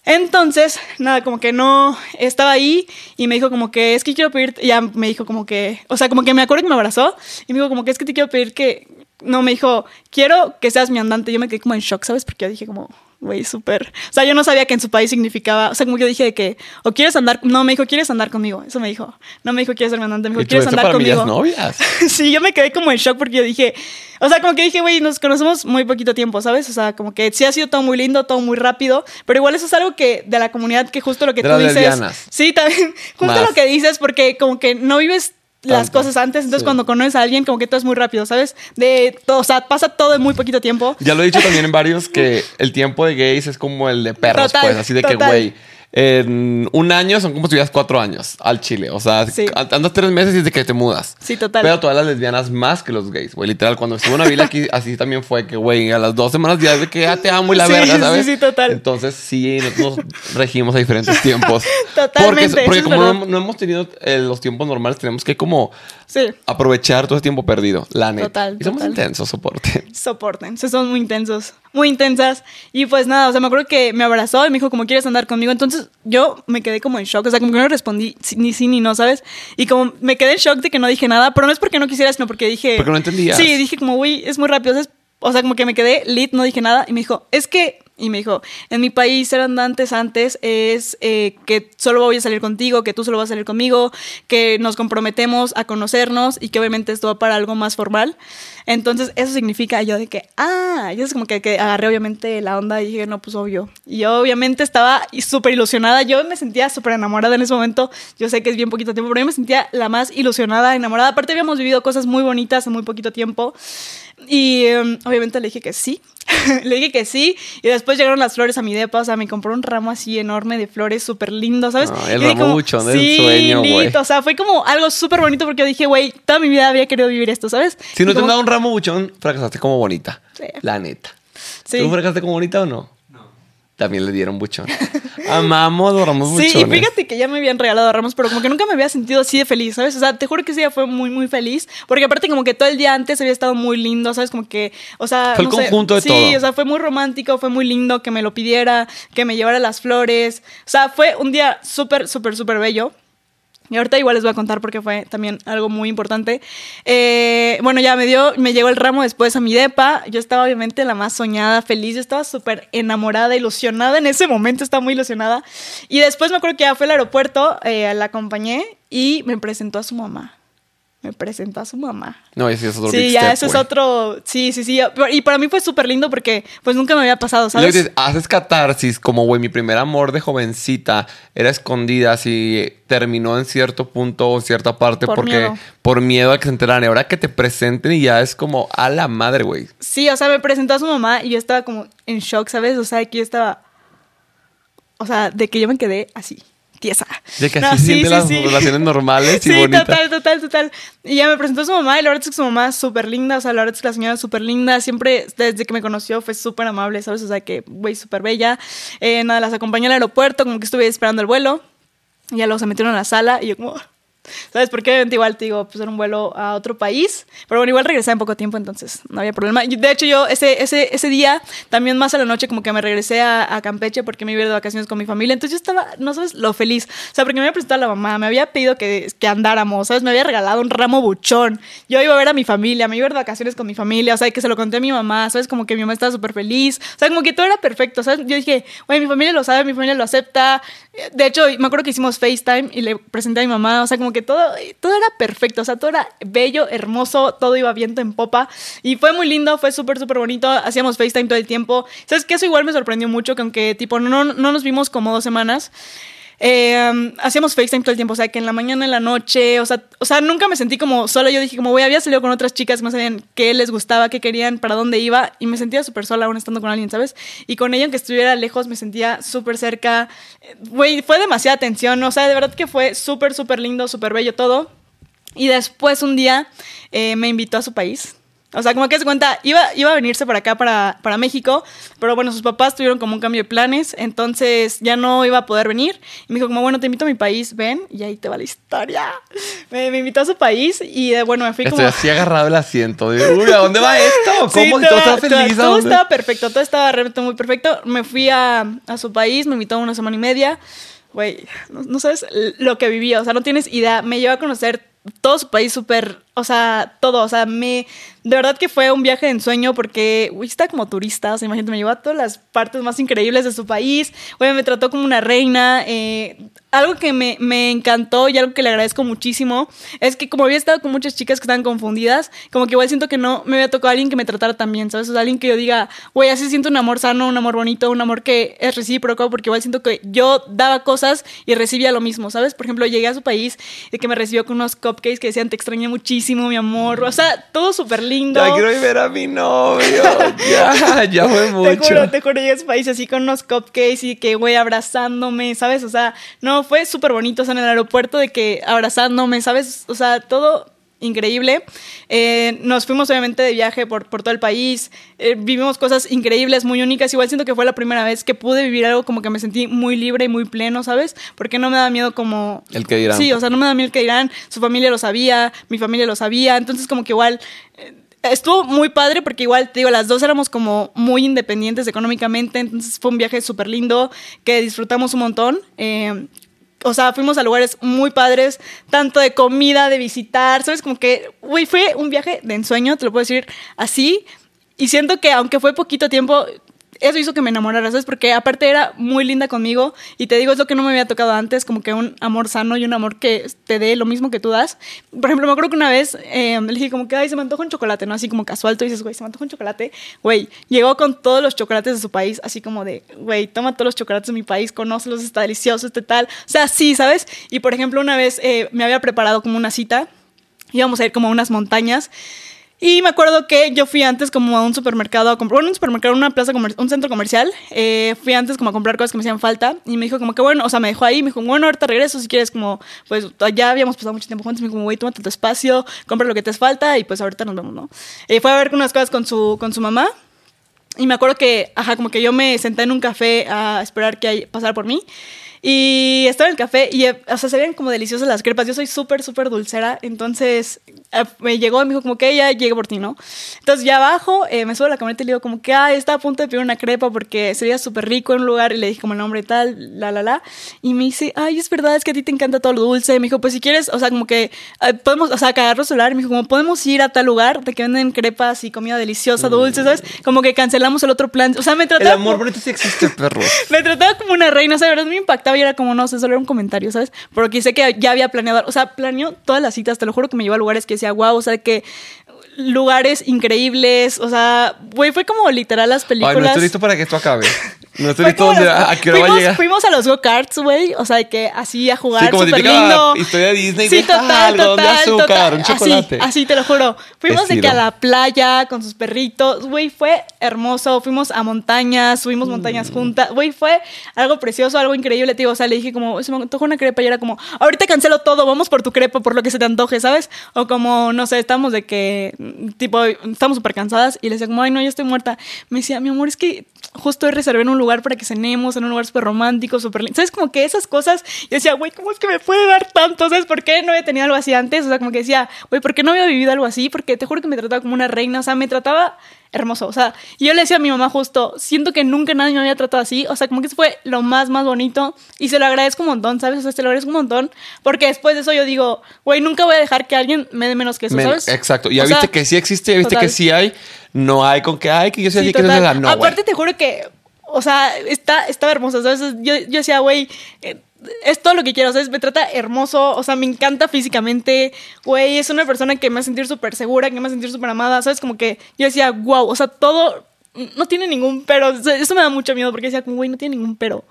Entonces, nada, como que no estaba ahí y me dijo como que es que quiero pedir, ya me dijo como que, o sea, como que me acuerdo que me abrazó y me dijo como que es que te quiero pedir que, no, me dijo, quiero que seas mi andante. Yo me quedé como en shock, ¿sabes? Porque yo dije como, güey, súper. O sea, yo no sabía que en su país significaba. O sea, como yo dije de que, o quieres andar. No, me dijo, ¿quieres andar conmigo? Eso me dijo. No me dijo, ¿quieres ser mi andante? Me dijo, ¿Y tú, ¿quieres ¿esto andar para conmigo? novias? *laughs* sí, yo me quedé como en shock porque yo dije. O sea, como que dije, güey, nos conocemos muy poquito tiempo, ¿sabes? O sea, como que sí ha sido todo muy lindo, todo muy rápido. Pero igual eso es algo que de la comunidad que justo lo que De tú las dices. lesbianas. Sí, también. *laughs* Justo Más. lo que dices, porque como que no vives. Las Tanto. cosas antes, entonces Sí. cuando conoces a alguien, como que todo es muy rápido, ¿sabes? De todo, o sea, pasa todo en muy poquito tiempo. Ya lo he dicho también en varios que el tiempo de gays es como el de perros, Total, pues. Así de que, güey, en un año son como si tuvieras cuatro años al Chile. O sea, Sí. andas tres meses y es de que te mudas. Sí, total. Pero todas las lesbianas más que los gays, güey. Literal, cuando estuvo una vila aquí, *laughs* así también fue que, güey, a las dos semanas ya de que ya te amo y la Sí, verga, sí, ¿sabes? sí, total. Entonces, sí, nosotros nos regimos a diferentes tiempos. *laughs* Totalmente, Porque, porque como no, no hemos tenido eh, los tiempos normales, tenemos que como Sí. aprovechar todo ese tiempo perdido, la neta. Total, y somos total. intensos, soporte. soporten. Se son muy intensos, muy intensas. Y pues nada, o sea, me acuerdo que me abrazó y me dijo, como quieres andar conmigo. Entonces yo me quedé como en shock, o sea, como que no respondí ni sí ni no, ¿sabes? Y como me quedé en shock de que no dije nada, pero no es porque no quisiera, sino porque dije. Porque no entendías. Sí, dije como, uy, es muy rápido. O sea, como que me quedé lit, no dije nada. Y me dijo, es que. Y me dijo, en mi país ser andantes antes es eh, que solo voy a salir contigo, que tú solo vas a salir conmigo, que nos comprometemos a conocernos y que obviamente esto va para algo más formal. Entonces, eso significa yo de que, ah, yo es como que, que agarré obviamente la onda y dije, no, pues obvio. Y yo obviamente estaba súper ilusionada. Yo me sentía súper enamorada en ese momento. Yo sé que es bien poquito tiempo, pero yo me sentía la más ilusionada, enamorada. Aparte, habíamos vivido cosas muy bonitas en muy poquito tiempo. Y em, obviamente le dije que sí. *laughs* le dije que sí. Y después llegaron las flores a mi depa. O sea, me compró un ramo así enorme de flores súper lindo, ¿sabes? El ramo como, del sí, sueño, güey. O sea, fue como algo súper bonito porque yo dije, güey, toda mi vida había querido vivir esto, ¿sabes? Si no te han como- dado un ramo buchón, fracasaste como bonita. Sí. La neta. Sí. ¿Tú fracasaste como bonita o no? También le dieron buchón. *laughs* Amamos ramos Sí, y buchones. fíjate que ya me habían regalado ramos, pero como que nunca me había sentido así de feliz, ¿sabes? O sea, te juro que ese día fue muy, muy feliz, porque aparte como que todo el día antes había estado muy lindo, ¿sabes? Como que, o sea... Fue el no sé, conjunto de sí, todo. o sea, fue muy romántico, fue muy lindo que me lo pidiera, que me llevara las flores, o sea, fue un día súper, súper, súper bello. Y ahorita igual les voy a contar porque fue también algo muy importante. Eh, bueno, ya me dio, me llegó el ramo después a mi depa. Yo estaba obviamente la más soñada, feliz. Yo estaba súper enamorada, ilusionada en ese momento, estaba muy ilusionada. Y después me acuerdo que ya fue al aeropuerto, eh, la acompañé y me presentó a su mamá. Me presentó a su mamá. No, ese es otro Sí, ya step, ese es güey. otro. Sí, sí, sí. Y para mí fue súper lindo porque pues nunca me había pasado, ¿sabes? dices, haces catarsis, como, güey, mi primer amor de jovencita era escondida, así terminó en cierto punto o cierta parte Por porque miedo. por miedo a que se enteraran. Y ahora que te presenten y ya es como a la madre, güey. Sí, o sea, me presentó a su mamá y yo estaba como en shock, ¿sabes? O sea, que yo estaba. O sea, de que yo me quedé así, tiesa. De que No, así se sienten las relaciones normales y sí, bonitas. total, total, total. Y ya me presentó a su mamá y la verdad es que su mamá es súper linda, o sea, la verdad es que la señora es súper linda, siempre desde que me conoció fue súper amable, ¿sabes? O sea, que, güey, súper bella. Eh, nada, las acompañé al aeropuerto, como que estuve esperando el vuelo. Y ya luego se metieron a la sala y yo como... ¿Sabes por qué? Igual te digo, pues era un vuelo a otro país. Pero bueno, igual regresé en poco tiempo, entonces no había problema. De hecho, yo ese, ese, ese día, también más a la noche, como que me regresé a, a Campeche porque me iba de vacaciones con mi familia. Entonces yo estaba, no sabes, lo feliz. O sea, porque me había presentado a la mamá, me había pedido que, que andáramos, ¿sabes? Me había regalado un ramo buchón. Yo iba a ver a mi familia, me iba de vacaciones con mi familia. O sea, que se lo conté a mi mamá, ¿sabes? Como que mi mamá estaba súper feliz. O sea, como que todo era perfecto, ¿sabes? Yo dije, güey, mi familia lo sabe, mi familia lo acepta. De hecho, me acuerdo que hicimos FaceTime y le presenté a mi mamá. O sea, como que todo, todo era perfecto. O sea, todo era bello, hermoso, todo iba viento en popa. Y fue muy lindo, fue súper, súper bonito. Hacíamos FaceTime todo el tiempo. ¿Sabes qué? Eso igual me sorprendió mucho, que aunque tipo no, no nos vimos como dos semanas. Eh, um, hacíamos FaceTime todo el tiempo, o sea, que en la mañana, en la noche, o sea, o sea, nunca me sentí como sola. Yo dije, como, güey, había salido con otras chicas no sabían qué les gustaba, qué querían, para dónde iba, y me sentía súper sola aún estando con alguien, ¿sabes? Y con ella, aunque estuviera lejos, me sentía súper cerca. Eh, Güey, fue demasiada atención, o sea, de verdad que fue súper, súper lindo, súper bello todo. Y después un día eh, me invitó a su país. O sea, como que se cuenta, iba, iba a venirse para acá, para, para México, pero bueno, sus papás tuvieron como un cambio de planes, entonces ya no iba a poder venir. Y me dijo como, bueno, te invito a mi país, ven, y ahí te va la historia. Me, me invitó a su país y bueno, me fui Estoy como... así *laughs* agarrado el asiento. de, Uy, ¿a dónde va esto? ¿Cómo? Sí, todo todo- está feliz. Todo, ¿a todo estaba perfecto, todo estaba realmente muy perfecto. Me fui a, a su país, me invitó una semana y media. Güey, no, no sabes lo que vivía, o sea, no tienes idea. Me llevó a conocer todo su país súper o sea, todo, o sea, me, de verdad que fue un viaje de ensueño porque, uy, está como turista, o sea, imagínate, me llevó a todas las partes más increíbles de su país, güey, me trató como una reina, eh, algo que me, me, encantó y algo que le agradezco muchísimo es que como había estado con muchas chicas que estaban confundidas, como que igual siento que no me había tocado alguien que me tratara tan bien, ¿sabes? O sea, alguien que yo diga, güey, así siento un amor sano, un amor bonito, un amor que es recíproco, porque igual siento que yo daba cosas y recibía lo mismo, ¿sabes? Por ejemplo, llegué a su país y que me recibió con unos cupcakes que decían, te extrañé muchísimo, mi amor, o sea, todo súper lindo. Ya quiero ir a ver a mi novio, *laughs* ya, ya fue mucho. Te juro, te juro, llegué a país así con unos cupcakes y que, güey, abrazándome, ¿sabes? O sea, no, fue súper bonito en el aeropuerto de que abrazándome, ¿sabes? O sea, todo increíble. Eh, nos fuimos obviamente de viaje por, por todo el país, eh, vivimos cosas increíbles, muy únicas. Igual siento que fue la primera vez que pude vivir algo como que me sentí muy libre y muy pleno, ¿sabes? Porque no me da miedo como... El que dirán. Sí, o sea, no me da miedo el que dirán. Su familia lo sabía, mi familia lo sabía. Entonces como que igual... Eh, estuvo muy padre porque igual, te digo, las dos éramos como muy independientes económicamente, entonces fue un viaje súper lindo que disfrutamos un montón. Eh, o sea, fuimos a lugares muy padres, tanto de comida, de visitar, ¿sabes? Como que, güey, fue un viaje de ensueño, te lo puedo decir así. Y siento que aunque fue poquito tiempo, eso hizo que me enamorara, ¿sabes? Porque aparte era muy linda conmigo y te digo, es lo que no me había tocado antes, como que un amor sano y un amor que te dé lo mismo que tú das. Por ejemplo, me acuerdo que una vez eh, le dije como que, ay, se me antoja un chocolate, ¿no? Así como casual, tú dices, güey, se me antoja un chocolate. Güey, llegó con todos los chocolates de su país, así como de, güey, toma todos los chocolates de mi país, conócelos, está delicioso, este tal. O sea, sí, ¿sabes? Y por ejemplo, una vez eh, me había preparado como una cita, íbamos a ir como a unas montañas. Y me acuerdo que yo fui antes como a un supermercado a comprar, bueno, un supermercado, una plaza, un centro comercial. Eh, fui antes como a comprar cosas que me hacían falta. Y me dijo como que bueno, o sea, me dejó ahí. Me dijo, bueno, ahorita regreso si quieres como, pues ya habíamos pasado mucho tiempo juntos. Me dijo, güey, tómate tu espacio, compra lo que te hace falta y pues ahorita nos vemos, ¿no? Eh, fue a ver unas cosas con su, con su mamá. Y me acuerdo que, ajá, como que yo me senté en un café a esperar que pasara por mí. Y estaba en el café y, o sea, se veían como deliciosas las crepas. Yo soy súper, súper dulcera. Entonces eh, me llegó y me dijo como que ella llegue por ti, ¿no? Entonces ya abajo eh, me subo a la camioneta y le digo como que, ah, está a punto de pedir una crepa porque sería súper rico en un lugar. Y le dije como el nombre tal, la, la, la. Y me dice, ay, es verdad, es que a ti te encanta todo lo dulce. Me dijo, pues si quieres, o sea, como que eh, podemos, o sea, cagarlo celular. Y me dijo, como podemos ir a tal lugar de que venden crepas y comida deliciosa, dulce, ¿sabes? Como que cancelamos el otro plan. O sea, me trataba. El amor bonito sí existe, perro. *laughs* me trataba como una reina, o sea, de verdad me impactaba y era como, no sé, solo era un comentario, ¿sabes? Porque sé que ya había planeado, o sea, planeó todas las citas, te lo juro que me llevó a lugares que decía, wow, o sea, que lugares increíbles, o sea, güey, fue como literal las películas. Ay, no estoy listo para que esto acabe. *laughs* No estoy listo donde, a qué hora fuimos, va a llegar. Fuimos a los go-karts, güey, o sea, que así a jugar, Sí, como típica lindo. historia de Disney. Sí, de, ah, total, algodón de total, azúcar, total. un chocolate. Así, así te lo juro. Fuimos de que a Estilo. la playa con sus perritos, güey, fue hermoso. Fuimos a montañas, subimos montañas Mm. juntas, güey, fue algo precioso, algo increíble, te digo, o sea, le dije como, se me antojó una crepa y era como, ahorita cancelo todo, vamos por tu crepa, por lo que se te antoje, ¿sabes? O como, no sé, estamos de que, mm, tipo, estamos súper cansadas y le decía como, ay, no, ya estoy muerta. Me decía, mi amor, es que justo hoy reservé en un lugar para que cenemos, en un lugar súper romántico, súper lindo. ¿Sabes? Como que esas cosas, yo decía, güey, ¿cómo es que me puede dar tanto? ¿Sabes por qué no había tenido algo así antes? O sea, como que decía, güey, ¿por qué no había vivido algo así? Porque te juro que me trataba como una reina, o sea, me trataba hermoso, o sea, yo le decía a mi mamá justo, siento que nunca nadie me había tratado así, o sea, como que eso fue lo más, más bonito, y se lo agradezco un montón, ¿sabes? O sea, se lo agradezco un montón, porque después de eso yo digo, güey, nunca voy a dejar que alguien me dé menos que eso, Men- ¿sabes? exacto. Y ya O sea, viste que sí existe, ya viste total. que sí hay. No hay con que, ay, que yo soy Sí, que no No. Aparte, te juro que, o sea, está, estaba hermosa. ¿sabes? Yo, yo decía, güey, eh, es todo lo que quiero. ¿sabes? Me trata hermoso, o sea, me encanta físicamente. Güey, es una persona que me hace sentir súper segura, que me hace sentir súper amada. ¿Sabes? Como que yo decía, wow, o sea, todo no tiene ningún pero. O sea, Eso me da mucho miedo porque decía, como, güey, no tiene ningún pero.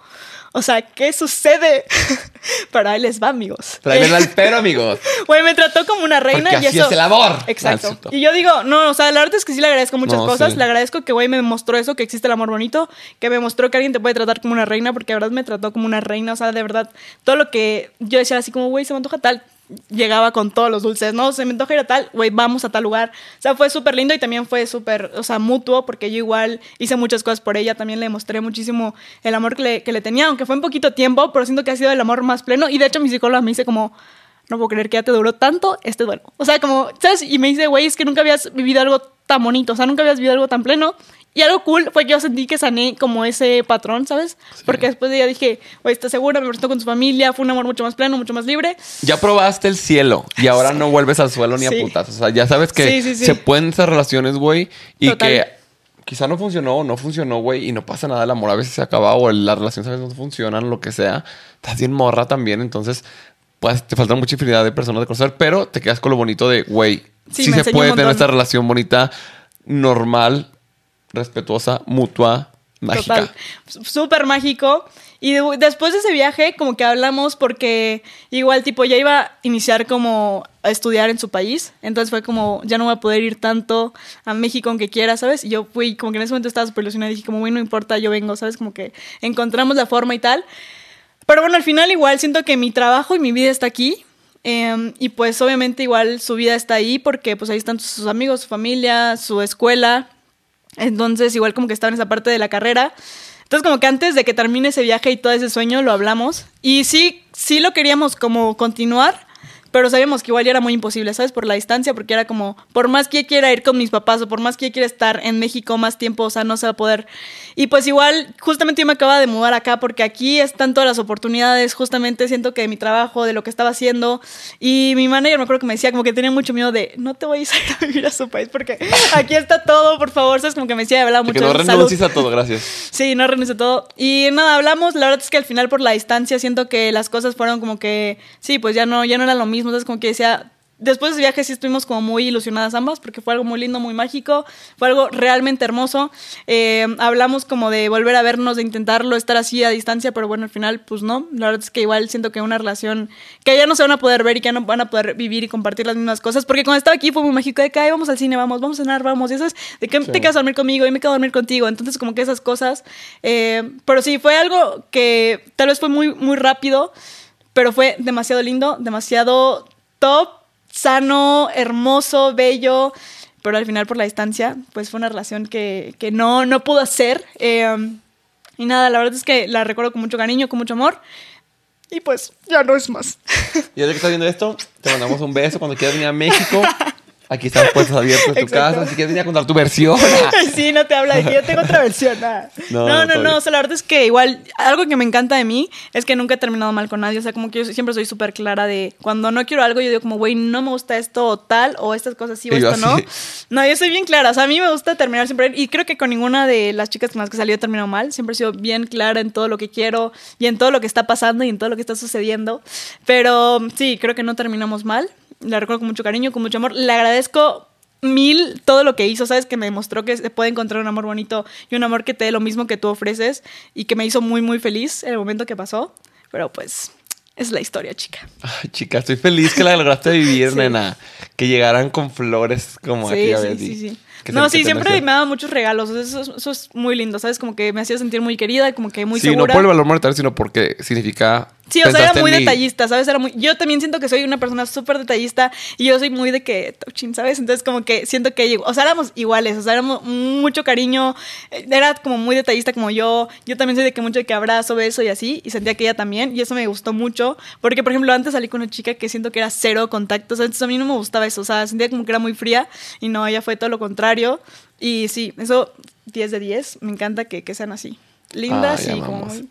O sea, ¿qué sucede? *laughs* Pero ahí les va, amigos. Tráiganle al *laughs* pero, amigos. Güey, me trató como una reina Porque y así eso. es el amor. Exacto. Ah. Y yo digo, no, o sea, la verdad es que sí le agradezco muchas No, cosas. sí. Le agradezco que, güey, me mostró eso, que existe el amor bonito, que me mostró que alguien te puede tratar como una reina, porque de verdad me trató como una reina. O sea, de verdad, todo lo que yo decía así como, güey, se me antoja tal, llegaba con todos los dulces, ¿no? Se me antoja ir tal, güey, vamos a tal lugar. O sea, fue súper lindo y también fue súper, o sea, mutuo, porque yo igual hice muchas cosas por ella, también le mostré muchísimo el amor que le, que le tenía, aunque fue en poquito tiempo, pero siento que ha sido el amor más pleno. Y de hecho, mi psicóloga me dice como, no puedo creer que ya te duró tanto este duelo. O sea, como, ¿sabes? Y me dice, güey, es que nunca habías vivido algo tan bonito, o sea, nunca habías vivido algo tan pleno. Y algo cool fue que yo sentí que sané como ese patrón, ¿sabes? Porque después de ella dije, oye, ¿estás segura? Me presentó con su familia, fue un amor mucho más pleno, mucho más libre. Ya probaste el cielo y ahora no vuelves al suelo ni Sí. a putas. O sea, ya sabes que se pueden esas relaciones, güey, y Total. que quizá no funcionó o no funcionó, güey, y no pasa nada. El amor a veces se acaba o la relación a veces no funcionan, lo que sea. Estás bien morra también, entonces, pues te falta mucha infinidad de personas de conocer, pero te quedas con lo bonito de, güey, Sí, sí, se puede tener esta relación bonita, normal, respetuosa, mutua, mágica. Total. Súper mágico. Y de- después de ese viaje, como que hablamos porque igual, tipo, ya iba a iniciar como a estudiar en su país. Entonces fue como, ya no voy a poder ir tanto a México aunque quiera, ¿sabes? Y yo fui, como que en ese momento estaba súper ilusionada dije, como, bueno, no importa, yo vengo, ¿sabes? Como que encontramos la forma y tal. Pero bueno, al final igual siento que mi trabajo y mi vida está aquí. eh, y pues obviamente igual su vida está ahí porque pues ahí están sus amigos, su familia, su escuela. Entonces igual como que estaba en esa parte de la carrera. Entonces como que antes de que termine ese viaje y todo ese sueño lo hablamos. Y sí, sí lo queríamos como continuar. Pero sabíamos que igual ya era muy imposible, ¿sabes? Por la distancia, porque era como, por más que quiera ir con mis papás o por más que quiera estar en México más tiempo, o sea, no se va a poder. Y pues igual, justamente yo me acababa de mudar acá porque aquí están todas las oportunidades, justamente siento que de mi trabajo, de lo que estaba haciendo. Y mi manager me acuerdo que me decía como que tenía mucho miedo de, no te voy a ir a vivir a su país porque aquí está todo, por favor, ¿sabes? Como que me decía, hablaba Que mucho no salud. renuncies a todo, gracias. Sí, no renuncio a todo. Y nada, hablamos, la verdad es que al final por la distancia siento que las cosas fueron como que, sí, pues ya no, ya no era lo mismo, entonces como que decía, después de ese viaje sí estuvimos como muy ilusionadas ambas, porque fue algo muy lindo, muy mágico, fue algo realmente hermoso. Eh, hablamos como de volver a vernos, de intentarlo, estar así a distancia, pero bueno, al final, pues no, la verdad es que igual siento que una relación que ya no se van a poder ver y que ya no van a poder vivir y compartir las mismas cosas, porque cuando estaba aquí fue muy mágico de que, "Ay, vamos al cine, vamos, vamos a cenar, vamos, y eso es, de que Sí. te quedas a dormir conmigo y me quedo a dormir contigo, entonces como que esas cosas, eh, pero sí, fue algo que tal vez fue muy, muy rápido, pero fue demasiado lindo, demasiado top, sano, hermoso, bello, pero al final por la distancia, pues fue una relación que, que no, no pudo hacer. eh, y nada, la verdad es que la recuerdo con mucho cariño, con mucho amor. Y pues ya no es más. *laughs* Y ahora que estás viendo esto, te mandamos un beso cuando quieras venir a México. *laughs* Aquí están puestas abiertas en tu Exacto. casa. Si quieres venir a contar tu versión. *laughs* sí, no te habla de que yo tengo otra versión. No, No, no, no. O sea, la verdad es que igual, algo que me encanta de mí es que nunca he terminado mal con nadie. O sea, como que yo siempre soy súper clara de cuando no quiero algo, yo digo como, güey, no me gusta esto o tal, o estas cosas sí o esto no. así. No, yo soy bien clara. O sea, a mí me gusta terminar siempre. Y creo que con ninguna de las chicas con las que salí he terminado mal. Siempre he sido bien clara en todo lo que quiero y en todo lo que está pasando y en todo lo que está sucediendo. Pero sí, creo que no terminamos mal. La recuerdo con mucho cariño, con mucho amor. Le agradezco mil todo lo que hizo, sabes que me demostró que se puede encontrar un amor bonito y un amor que te dé lo mismo que tú ofreces y que me hizo muy muy feliz en el momento que pasó, pero pues es la historia, chica. Ay, chica, estoy feliz que la lograste vivir, *laughs* Sí. nena. Que llegaran con flores como Sí, aquella sí, vez. sí, y sí. que No, sí, siempre me daba muchos regalos, eso, es- eso es muy lindo, ¿sabes? Como que me hacía sentir muy querida, como que muy sí, segura. no por el valor monetario, sino porque significa. Sí, o sea, era muy detallista, ¿sabes? Era muy... Yo también siento que soy una persona súper detallista y yo soy muy de que, touching, ¿sabes? Entonces como que siento que, o sea, éramos iguales, o sea, éramos mucho cariño, eh, era como muy detallista como yo, yo también soy de que mucho de que abrazo, beso y así, y sentía que ella también, y eso me gustó mucho, porque por ejemplo antes salí con una chica que siento que era cero contacto, o sea, entonces a mí no me gustaba eso, o sea, sentía como que era muy fría, y no, ella fue todo lo contrario, y sí, eso 10 de 10, me encanta que, que sean así, lindas Ay, y como muy...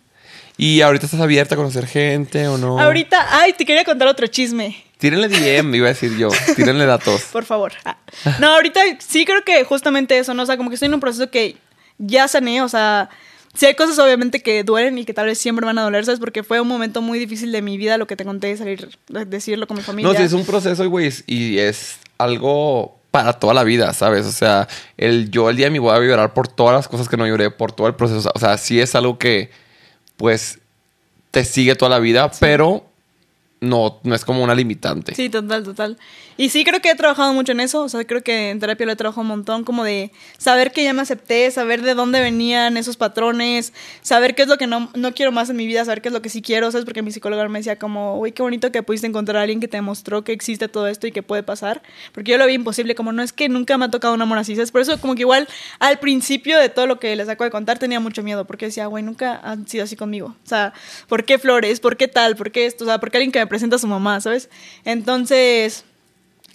¿Y ahorita estás abierta a conocer gente o no? Ahorita, ay, te quería contar otro chisme. Tírenle DM, iba a decir yo. Tírenle datos. *laughs* Por favor. Ah. No, ahorita sí creo que justamente eso, ¿no? O sea, como que estoy en un proceso que ya sané, o sea, sí hay cosas obviamente que duelen y que tal vez siempre van a doler, ¿sabes? Porque fue un momento muy difícil de mi vida lo que te conté, salir, decirlo con mi familia. No, sí, es un proceso, güey, y es algo para toda la vida, ¿sabes? O sea, el yo el día de mi boda voy a llorar por todas las cosas que no lloré, por todo el proceso. O sea, sí es algo que, pues, te sigue toda la vida, pero no, no es como una limitante. Sí, total, total. Y sí creo que he trabajado mucho en eso, o sea, creo que en terapia lo he trabajado un montón, como de saber que ya me acepté, saber de dónde venían esos patrones, saber qué es lo que no, no quiero más en mi vida, saber qué es lo que sí quiero, ¿sabes? Porque mi psicóloga me decía como, uy, qué bonito que pudiste encontrar a alguien que te demostró que existe todo esto y que puede pasar, porque yo lo vi imposible, como no es que nunca me ha tocado un amor así, ¿sabes? Por eso como que igual al principio de todo lo que les acabo de contar tenía mucho miedo, porque decía, güey, nunca han sido así conmigo, o sea, ¿por qué flores? ¿Por qué tal? ¿Por qué esto? O sea, ¿por qué alguien que me presenta a su mamá, ¿sabes? Entonces...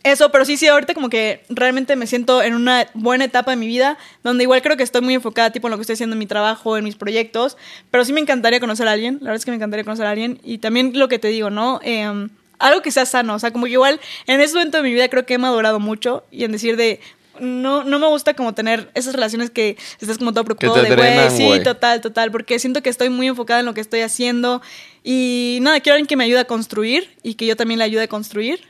eso, pero sí, sí, ahorita como que realmente me siento en una buena etapa de mi vida, donde igual creo que estoy muy enfocada tipo en lo que estoy haciendo en mi trabajo, en mis proyectos, pero sí me encantaría conocer a alguien, la verdad es que me encantaría conocer a alguien, y también lo que te digo, ¿no? Em, algo que sea sano, o sea, como que igual en ese momento de mi vida creo que he madurado mucho y en decir de, no, no me gusta como tener esas relaciones que estás como todo preocupado de, güey, sí, total, total, porque siento que estoy muy enfocada en lo que estoy haciendo y nada, quiero alguien que me ayude a construir y que yo también le ayude a construir.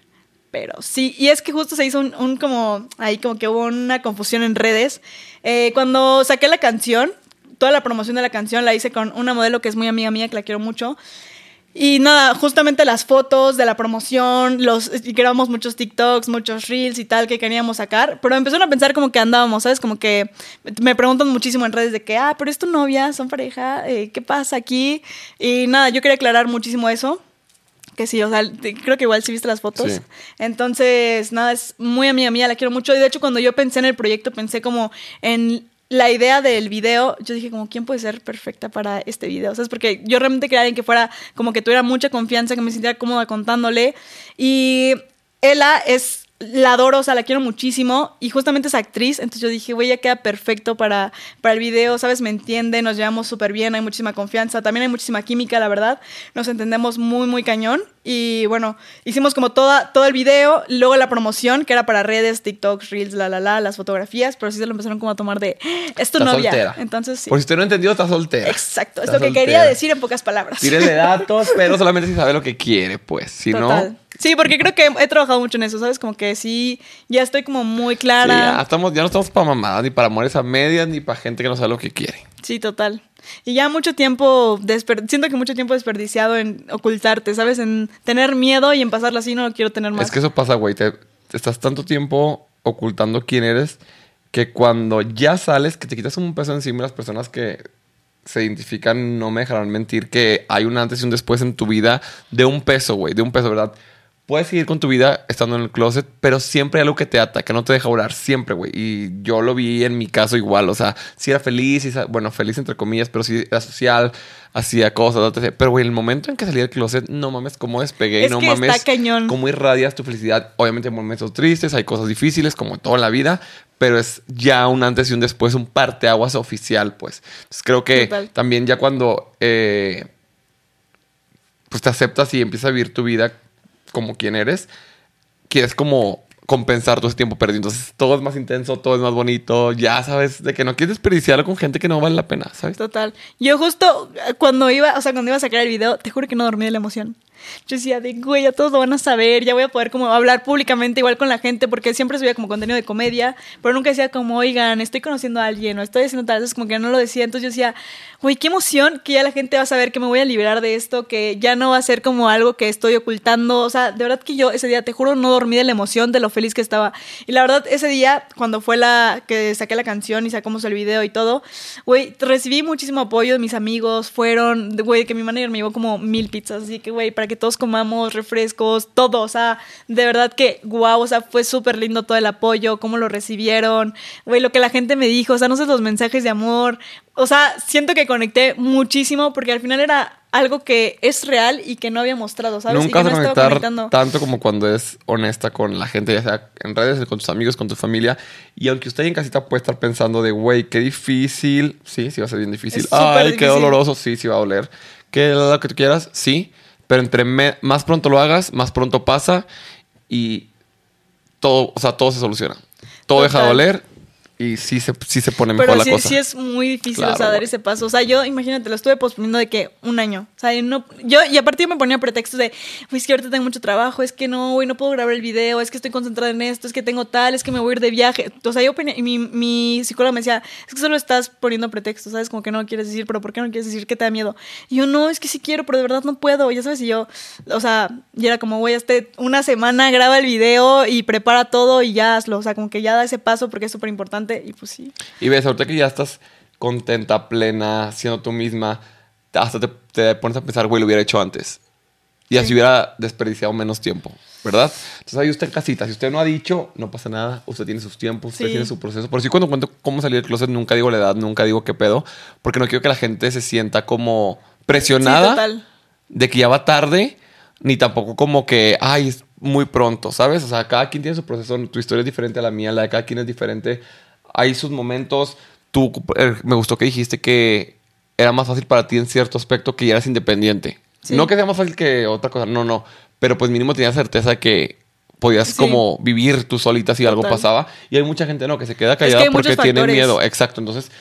Pero sí, y es que justo se hizo un, un como, ahí como que hubo una confusión en redes. Eh, cuando saqué la canción, toda la promoción de la canción la hice con una modelo que es muy amiga mía, que la quiero mucho. Y nada, justamente las fotos de la promoción, los, y grabamos muchos TikToks, muchos Reels y tal que queríamos sacar, pero empezaron a pensar como que andábamos, ¿sabes? Como que me preguntan muchísimo en redes de que, ah, pero es tu novia, son pareja, eh, ¿qué pasa aquí? Y nada, yo quería aclarar muchísimo eso. Que sí, o sea, creo que igual sí viste las fotos. Sí. Entonces, nada, es muy amiga mía, la quiero mucho. Y de hecho, cuando yo pensé en el proyecto, pensé como en la idea del video. Yo dije, como, ¿quién puede ser perfecta para este video? O sea, es porque yo realmente quería alguien que fuera, como que tuviera mucha confianza, que me sintiera cómoda contándole. Y Ella es. La adoro, o sea, la quiero muchísimo. Y justamente es actriz. Entonces yo dije, güey, ya queda perfecto para, para el video, ¿sabes? Me entiende, nos llevamos súper bien, hay muchísima confianza. También hay muchísima química, la verdad. Nos entendemos muy, muy cañón. Y bueno, hicimos como toda, todo el video, luego la promoción, que era para redes, TikToks, Reels, la, la, la, las fotografías, pero sí se lo empezaron como a tomar de, es tu Está novia. soltera. Entonces sí. Por si usted no entendió, está soltera. Exacto, es lo que quería decir en pocas palabras. Tírele *laughs* datos, pero solamente si sabe lo que quiere, pues. Si Total. no. Sí, porque creo que he trabajado mucho en eso, ¿sabes? Como que sí, ya estoy como muy sí, clara. ya, estamos, ya no estamos para mamadas, ni para amores a medias, ni para gente que no sabe lo que quiere. Sí, total. Y ya mucho tiempo, siento que mucho tiempo desperdiciado en ocultarte, ¿sabes? En tener miedo y en pasarla así, no lo quiero tener más. Es que eso pasa, güey. Te, te estás tanto tiempo ocultando quién eres que cuando ya sales, que te quitas un peso encima, las personas que se identifican no me dejarán mentir que hay un antes y un después en tu vida de un peso, güey, de un peso, ¿verdad? Puedes seguir con tu vida estando en el closet, pero siempre hay algo que te ata, que no te deja orar, siempre, güey. Y yo lo vi en mi caso igual, o sea, si era feliz, bueno, feliz entre comillas, pero sí era social, hacía cosas, etc. Pero, güey, el momento en que salí del closet, no mames, cómo despegué, Es no que está mames, cañón. cómo irradias tu felicidad. Obviamente hay momentos tristes, hay cosas difíciles, como en toda la vida, pero es ya un antes y un después, un parteaguas oficial, pues. Entonces creo que Total. también ya cuando eh, pues te aceptas y empiezas a vivir tu vida como quien eres, quieres como compensar todo ese tiempo perdido. Entonces todo es más intenso, todo es más bonito. Ya sabes de que no quieres desperdiciarlo con gente que no vale la pena, ¿sabes? Total. Yo justo eh, cuando iba, o sea, cuando iba a sacar el video, te juro que no dormí de la emoción. Yo decía, de güey, ya todos lo van a saber, ya voy a poder como hablar públicamente igual con la gente, porque siempre subía como contenido de comedia, pero nunca decía como, oigan, estoy conociendo a alguien o estoy haciendo tal, entonces como que no lo decía. Entonces yo decía, güey, qué emoción que ya la gente va a saber que me voy a liberar de esto, que ya no va a ser como algo que estoy ocultando. O sea, de verdad que yo ese día, te juro, no dormí de la emoción, de lo feliz que estaba. Y la verdad, ese día, cuando fue la que saqué la canción y sacamos el video y todo, güey, recibí muchísimo apoyo de mis amigos, fueron, güey, que mi manager me llevó como mil pizzas, así que, güey, para que todos comamos, refrescos, todo, o sea, de verdad que, guau, o sea, fue súper lindo todo el apoyo, cómo lo recibieron, güey, lo que la gente me dijo, o sea, no sé, los mensajes de amor, o sea, siento que conecté muchísimo porque al final era algo que es real y que no había mostrado, ¿sabes? Nunca y que no estaba conectar tanto como cuando es honesta con la gente, ya sea en redes, con tus amigos, con tu familia. Y aunque usted en casita puede estar pensando de, güey, qué difícil. Sí, sí va a ser bien difícil. Es Ay, qué difícil. doloroso. Sí, sí va a doler. Que lo que tú quieras, sí. Pero entre me- más pronto lo hagas, más pronto pasa. Y todo, o sea, todo se soluciona. Todo deja de doler y sí se, sí se pone mejor Pero la sí, cosa. sí es muy difícil, Claro, o sea, dar ese paso. O sea, yo, imagínate, lo estuve posponiendo de que un año. O sea, yo no, yo, y aparte yo me ponía pretextos de, es que ahorita tengo mucho trabajo, es que no, güey, no puedo grabar el video, es que estoy concentrada en esto, es que tengo tal, es que me voy a ir de viaje. O sea, yo y mi, mi psicóloga me decía, es que solo estás poniendo pretextos, ¿sabes? Como que no lo quieres decir, pero ¿por qué no quieres decir que te da miedo? Y yo, no, es que sí quiero, pero de verdad no puedo, ya sabes, y yo, o sea, y era como, güey, este, una semana graba el video y prepara todo y ya hazlo. O sea, como que ya da ese paso porque es súper importante y pues sí. Y ves, ahorita que ya estás contenta, plena, siendo tú misma, hasta te, te pones a pensar, güey, lo hubiera hecho antes. Y así Sí. hubiera desperdiciado menos tiempo, ¿verdad? Entonces ahí usted en casita, si usted no ha dicho, no pasa nada, usted tiene sus tiempos, usted Sí. tiene su proceso. Por si cuando cuento cómo salir del closet, nunca digo la edad, nunca digo qué pedo, porque no quiero que la gente se sienta como Sí, presionada de que ya va tarde, ni tampoco como que, ay, es- muy pronto, ¿sabes? O sea, cada quien tiene su proceso, tu historia es diferente a la mía, la de cada quien es diferente. Hay sus momentos. Tú, eh, me gustó que dijiste que era más fácil para ti en cierto aspecto que ya eras independiente. Sí. No que sea más fácil que otra cosa, no, no. Pero pues mínimo tenías certeza de que podías Sí. como vivir tú solita si algo pasaba. Y hay mucha gente, no, que se queda que callada porque tiene miedo. Exacto. Entonces,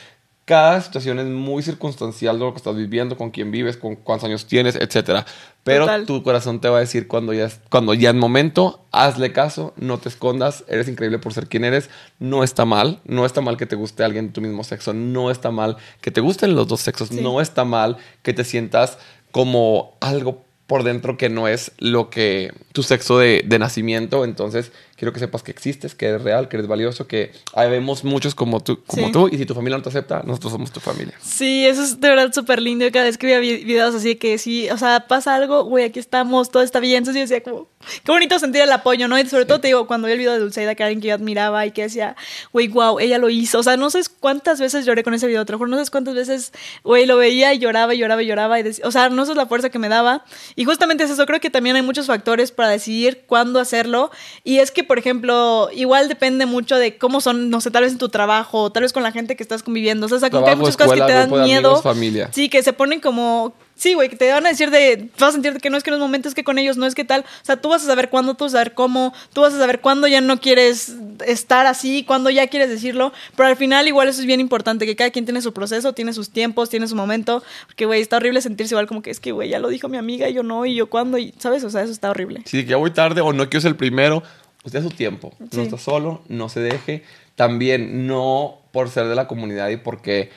cada situación es muy circunstancial de lo que estás viviendo, con quién vives, con cuántos años tienes, etcétera. Pero Total. tu corazón te va a decir cuando ya, es- cuando ya es momento, hazle caso, no te escondas, eres increíble por ser quien eres, no está mal, no está mal que te guste alguien de tu mismo sexo, no está mal que te gusten los dos sexos, Sí. no está mal que te sientas como algo por dentro que no es lo que tu sexo de, de nacimiento. Entonces, quiero que sepas que existes, que eres real, que eres valioso, que habemos muchos como tú, como Sí. tú, y si tu familia no te acepta, nosotros somos tu familia. Sí, eso es de verdad súper lindo. Cada vez que veía vi- videos así de que sí, o sea, pasa algo, güey, aquí estamos, todo está bien. Entonces yo decía como, qué bonito sentir el apoyo, ¿no? Y sobre todo te digo, cuando vi el video de Dulceida, que alguien que yo admiraba y que decía, güey, wow, ella lo hizo. O sea, no sé cuántas veces lloré con ese video, te no sé cuántas veces, güey, lo veía y lloraba y lloraba y lloraba. Y decía, o sea, no sé es la fuerza que me daba. Y justamente es eso, creo que también hay muchos factores para decidir cuándo hacerlo. Y es que, por ejemplo, igual depende mucho de cómo son, no sé, tal vez en tu trabajo, tal vez con la gente que estás conviviendo. O sea, como que hay muchas cosas que escuela, te dan miedo. amigos, familia. Sí, que se ponen como. Sí, güey, que te van a decir de. Vas a sentir que no es que en los momentos que con ellos no es que tal. O sea, tú vas a saber cuándo, tú vas a saber cómo, tú vas a saber cuándo ya no quieres estar así, cuándo ya quieres decirlo. Pero al final, igual, eso es bien importante, que cada quien tiene su proceso, tiene sus tiempos, tiene su momento. Porque, güey, está horrible sentirse igual como que es que, güey, ya lo dijo mi amiga y yo no, y yo cuándo, y, ¿sabes? O sea, eso está horrible. Si que ya voy tarde o no quiero ser el primero, usted es su tiempo. Sí. No está solo, no se deje. También no por ser de la comunidad y porque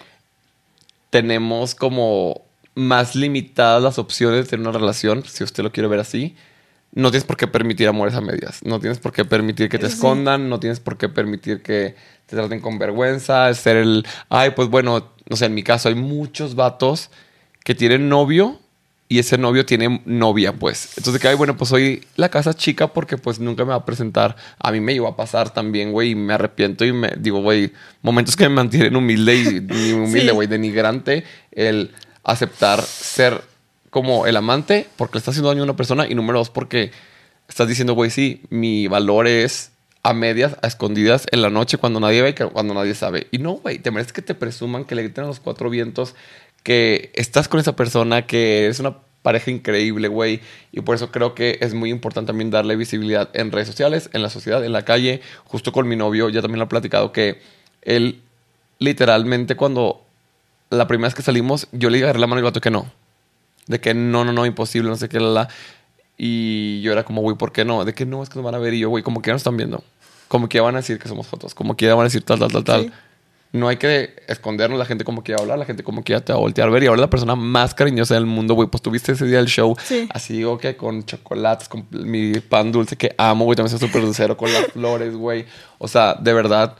tenemos como más limitadas las opciones de tener una relación, si usted lo quiere ver así. No tienes por qué permitir amores a medias. No tienes por qué permitir que te Sí. escondan. No tienes por qué permitir que te traten con vergüenza. Ser el. Ay, pues bueno, no sé, en mi caso hay muchos vatos que tienen novio y ese novio tiene novia, pues. Entonces, que, ay, bueno, pues soy la casa chica porque pues nunca me va a presentar. A mí me iba a pasar también, güey, y me arrepiento y me digo, güey, momentos que me mantienen humilde y *laughs* humilde, Sí. güey, denigrante, el aceptar ser como el amante porque le estás haciendo daño a una persona y número dos porque estás diciendo, güey, sí, mi valor es a medias, a escondidas en la noche cuando nadie ve cuando nadie sabe. Y no, güey, te mereces que te presuman, que le griten a los cuatro vientos, que estás con esa persona, que es una pareja increíble, güey. Y por eso creo que es muy importante también darle visibilidad en redes sociales, en la sociedad, en la calle. Justo con mi novio, ya también lo he platicado, que él literalmente cuando la primera vez que salimos, yo le agarré la mano y el vato que no. De que no, no, no, imposible, no sé qué, la, la. Y yo era como, güey, ¿por qué no? De que no, es que nos van a ver. Y yo, güey, como que ya nos están viendo. Como que ya van a decir que somos fotos. Como que ya van a decir tal, tal, tal, tal. No hay que escondernos. La gente como que hablar. La gente como que ya te va a voltear a ver. Y ahora la persona más cariñosa del mundo, güey. Pues tuviste ese día el show. Sí. Así digo que con chocolates, con mi pan dulce que amo, güey. También soy súper dulcero con las *laughs* flores, güey. O sea, de verdad.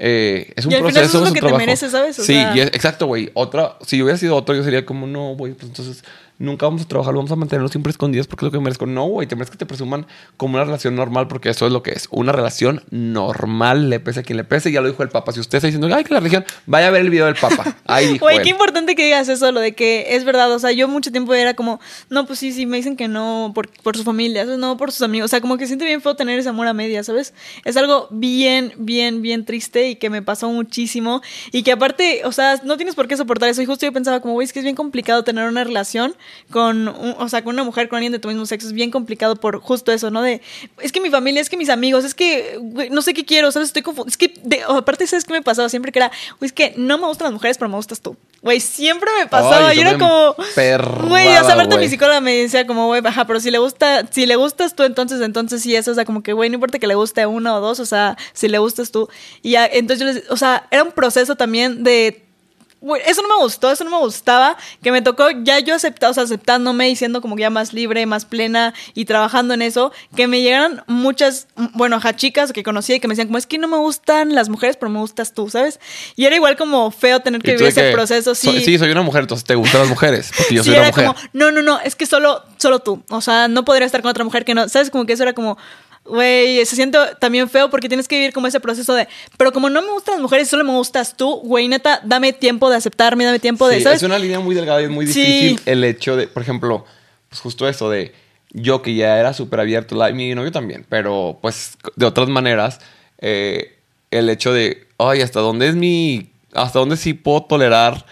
eh, es un Y al final proceso, eso es lo que te mereces, ¿sabes? O sí, sea- y es- exacto, güey. Otra, si yo hubiera sido otro, yo sería como, no, güey, pues entonces nunca vamos a trabajar, vamos a mantenernos siempre escondidos porque es lo que merezco. No, güey, te mereces que te presuman como una relación normal porque eso es lo que es. Una relación normal, le pese a quien le pese. Ya lo dijo el Papa. Si usted está diciendo, ay, que la religión, vaya a ver el video del Papa. Ahí *laughs* Güey, qué importante que digas eso, lo de que es verdad. O sea, yo mucho tiempo era como, no, pues sí, sí, me dicen que no por, por su familia, no por sus amigos. O sea, como que siente bien feo tener ese amor a media, ¿sabes? Es algo bien, bien, bien triste y que me pasó muchísimo. Y que aparte, o sea, no tienes por qué soportar eso. Y justo yo pensaba, como, güey, es que es bien complicado tener una relación con, un- o sea, con una mujer, con alguien de tu mismo sexo. Es bien complicado por justo eso, ¿no? De, es que mi familia, es que mis amigos, es que, güey, no sé qué quiero, ¿sabes? Estoy confundida. Es que, de- aparte, ¿sabes qué me pasaba siempre? Que era, güey, es que no me gustan las mujeres, pero me gustas tú. Güey, siempre me pasaba. Yo era como, güey, o sea, aparte güey. mi psicóloga me decía como, güey, baja, pero si le gusta, si le gustas tú, entonces, entonces sí, eso, o sea, como que, güey, no importa que le guste uno o dos, o sea, si le gustas tú. Y ya, entonces yo les, o sea, era un proceso también de eso no me gustó, eso no me gustaba, que me tocó ya yo aceptado, o sea, aceptándome y siendo como que ya más libre, más plena y trabajando en eso, que me llegaron muchas, bueno, ajá, chicas que conocía y que me decían como, es que no me gustan las mujeres, pero me gustas tú, ¿sabes? Y era igual como feo tener que vivir ese que, proceso, sí. so- sí, soy una mujer, entonces te gustan las mujeres. Porque yo Sí, soy una era mujer. como, no, no, no, es que solo, solo tú. O sea, no podría estar con otra mujer que no. ¿Sabes? Como que eso era como, güey, se siente también feo porque tienes que vivir como ese proceso de, pero como no me gustan las mujeres, solo me gustas tú, güey, neta, dame tiempo de aceptarme, dame tiempo de, Sí, ¿sabes? es una línea muy delgada y es muy Sí. difícil el hecho de, por ejemplo, pues justo eso de yo que ya era súper abierto, la- mi novio también, pero pues de otras maneras, eh, el hecho de, ay, ¿hasta dónde es mi, hasta dónde sí puedo tolerar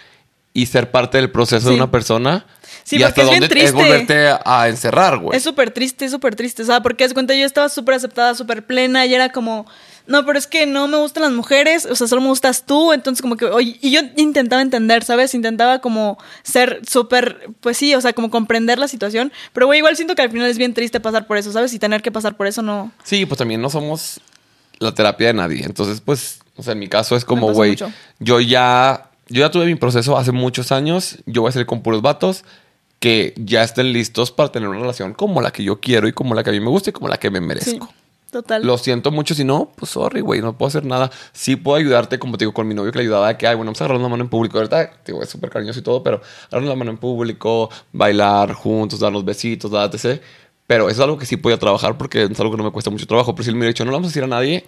y ser parte del proceso de una persona? Sí, y porque hasta es bien dónde es triste. volverte a encerrar, güey. Es súper triste, súper triste. O sea, porque es cuenta, yo estaba súper aceptada, súper plena y era como, no, pero es que no me gustan las mujeres, o sea, solo me gustas tú. Entonces, como que, oye, y yo intentaba entender, ¿sabes? Intentaba como ser súper, pues sí, o sea, como comprender la situación. Pero, güey, igual siento que al final es bien triste pasar por eso, ¿sabes? Y tener que pasar por eso no. Sí, pues también no somos la terapia de nadie. Entonces, pues, o sea, en mi caso es como, güey, yo ya, yo ya tuve mi proceso hace muchos años. Yo voy a salir con puros vatos que ya estén listos para tener una relación como la que yo quiero y como la que a mí me gusta y como la que me Sí, merezco. total. Lo siento mucho, si no, pues sorry, güey, no puedo hacer nada. Sí puedo ayudarte, como te digo, con mi novio que le ayudaba que, ay, bueno, vamos a agarrar la mano en público. Ahorita, digo, es súper cariñoso y todo, pero agarrar la mano en público, bailar juntos, darnos besitos, etc. Pero eso es algo que sí podía trabajar porque es algo que no me cuesta mucho trabajo. Pero si él me hubiera dicho, no le vamos a decir a nadie,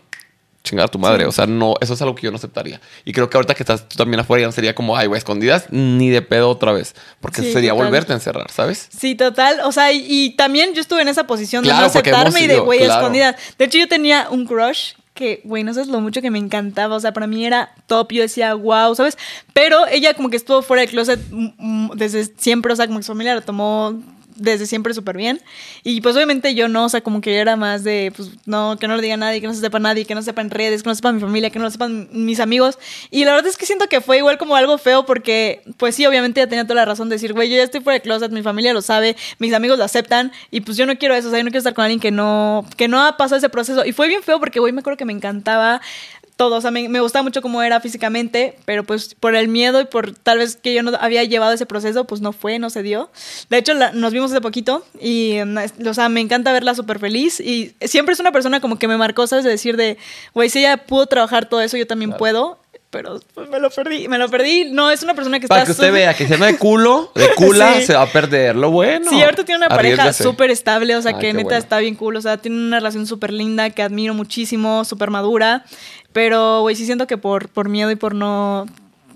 chingar a tu madre. O sea, no, eso es algo que yo no aceptaría. Y creo que ahorita que estás tú también afuera, ya no sería como, ay, güey, escondidas, ni de pedo otra vez. Porque Sí, sería total. volverte a encerrar, ¿sabes? Sí, total. O sea, y, y también yo estuve en esa posición de no aceptarme y de güey claro. escondidas. De hecho, yo tenía un crush que, güey, no sabes lo mucho que me encantaba. O sea, para mí era top. Yo decía, wow, ¿sabes? Pero ella como que estuvo fuera del closet mm, mm, desde siempre. O sea, como que su familia lo tomó desde siempre súper bien. Y pues obviamente yo no, o sea, como que yo era más de, pues no, que no lo diga nadie, que no se sepa nadie, que no sepa en redes, que no sepa mi familia, que no lo sepan mis amigos. Y la verdad es que siento que fue igual como algo feo porque, pues sí, obviamente ella tenía toda la razón de decir, güey, yo ya estoy fuera de closet, mi familia lo sabe, mis amigos lo aceptan y pues yo no quiero eso, o sea, yo no quiero estar con alguien que no, que no ha pasado ese proceso. Y fue bien feo porque, güey, me acuerdo que me encantaba todo, o sea, me, me gustaba mucho cómo era físicamente, pero pues por el miedo y por tal vez que yo no había llevado ese proceso, pues no fue, no se dio. De hecho, la- nos vimos hace poquito y, mm, o sea, me encanta verla súper feliz y siempre es una persona como que me marcó, ¿sabes? De decir de, güey, si ella pudo trabajar todo eso, yo también puedo. Pero pues, me lo perdí, me lo perdí. No, es una persona que Para está que usted vea que si anda de culo, de *laughs* cula, Sí. se va a perder lo bueno. Sí, ahorita tiene una pareja Arriésgase. súper estable, o sea, Ah, que neta bueno. está bien cool, o sea, tiene una relación súper linda que admiro muchísimo, súper madura, pero, güey, sí siento que por, por miedo y por no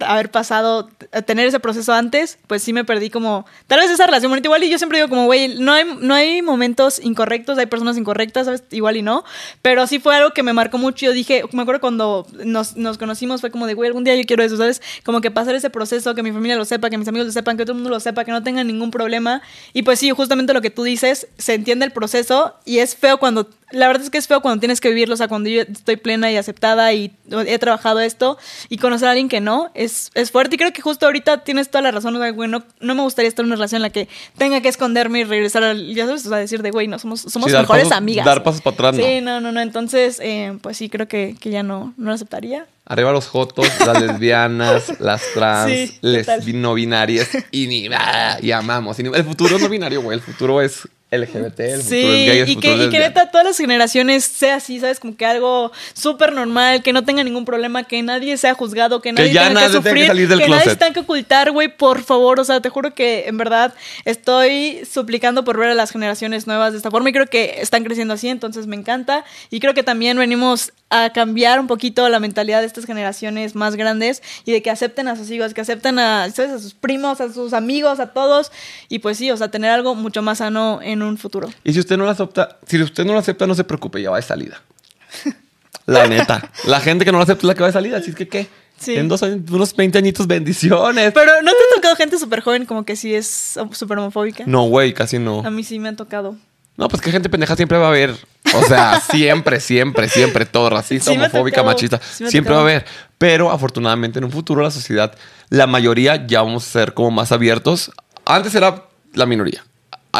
haber pasado, a tener ese proceso antes, pues sí me perdí como, tal vez esa relación bonita, igual y yo siempre digo como, güey, no hay, no hay momentos incorrectos, hay personas incorrectas, ¿sabes? Igual y no, pero sí fue algo que me marcó mucho, yo dije, me acuerdo cuando nos, nos conocimos, fue como de, güey, algún día yo quiero eso, ¿sabes? Como que pasar ese proceso, que mi familia lo sepa, que mis amigos lo sepan, que todo el mundo lo sepa, que no tengan ningún problema, y pues sí, justamente lo que tú dices, se entiende el proceso y es feo cuando, la verdad es que es feo cuando tienes que vivirlo, o sea, cuando yo estoy plena y aceptada y he trabajado esto y conocer a alguien que no, es, es fuerte y creo que justo ahorita tienes toda la razón, o sea, güey, no, no me gustaría estar en una relación en la que tenga que esconderme y regresar al, ya sabes, o sea, decir de, güey, no, somos, somos Sí, mejores pasos- amigas. dar pasos para atrás, no. Sí, no, no, no, entonces, eh, pues sí, creo que, que ya no, no lo aceptaría. Arriba los jotos, las lesbianas, *laughs* las trans, Sí, les no binarias y ni ah, y amamos. Y ni- el futuro no binario, güey. El futuro es LGBT, el futuro Sí, es gay, el y futuro que, es y que neta todas las generaciones sea así, ¿sabes? Como que algo súper normal, que no tenga ningún problema, que nadie sea juzgado, que nadie ya tenga nadie que tenga que sufrir, salir del que nadie closet. se tenga que ocultar, güey, por favor. O sea, te juro que en verdad estoy suplicando por ver a las generaciones nuevas de esta forma y creo que están creciendo así, entonces me encanta. Y creo que también venimos a cambiar un poquito la mentalidad de estas generaciones más grandes y de que acepten a sus hijos, que acepten a, ¿sabes? a sus primos, a sus amigos, a todos. Y pues sí, o sea, tener algo mucho más sano en un futuro. Y si usted no lo acepta, si usted no lo acepta, no se preocupe, ya va de salida. La neta. La gente que no lo acepta es la que va de salida. Así es que, ¿qué? Sí. En dos años, unos 20 añitos, bendiciones. Pero ¿no te ha tocado gente súper joven como que sí es súper homofóbica? No, güey, casi no. A mí sí me ha tocado. No, pues que gente pendeja siempre va a haber. O sea, *laughs* siempre, siempre, siempre. Todo racista, Sí homofóbica, tocado, machista. sí siempre va a haber. Pero afortunadamente en un futuro la sociedad, la mayoría ya vamos a ser como más abiertos. Antes era la minoría.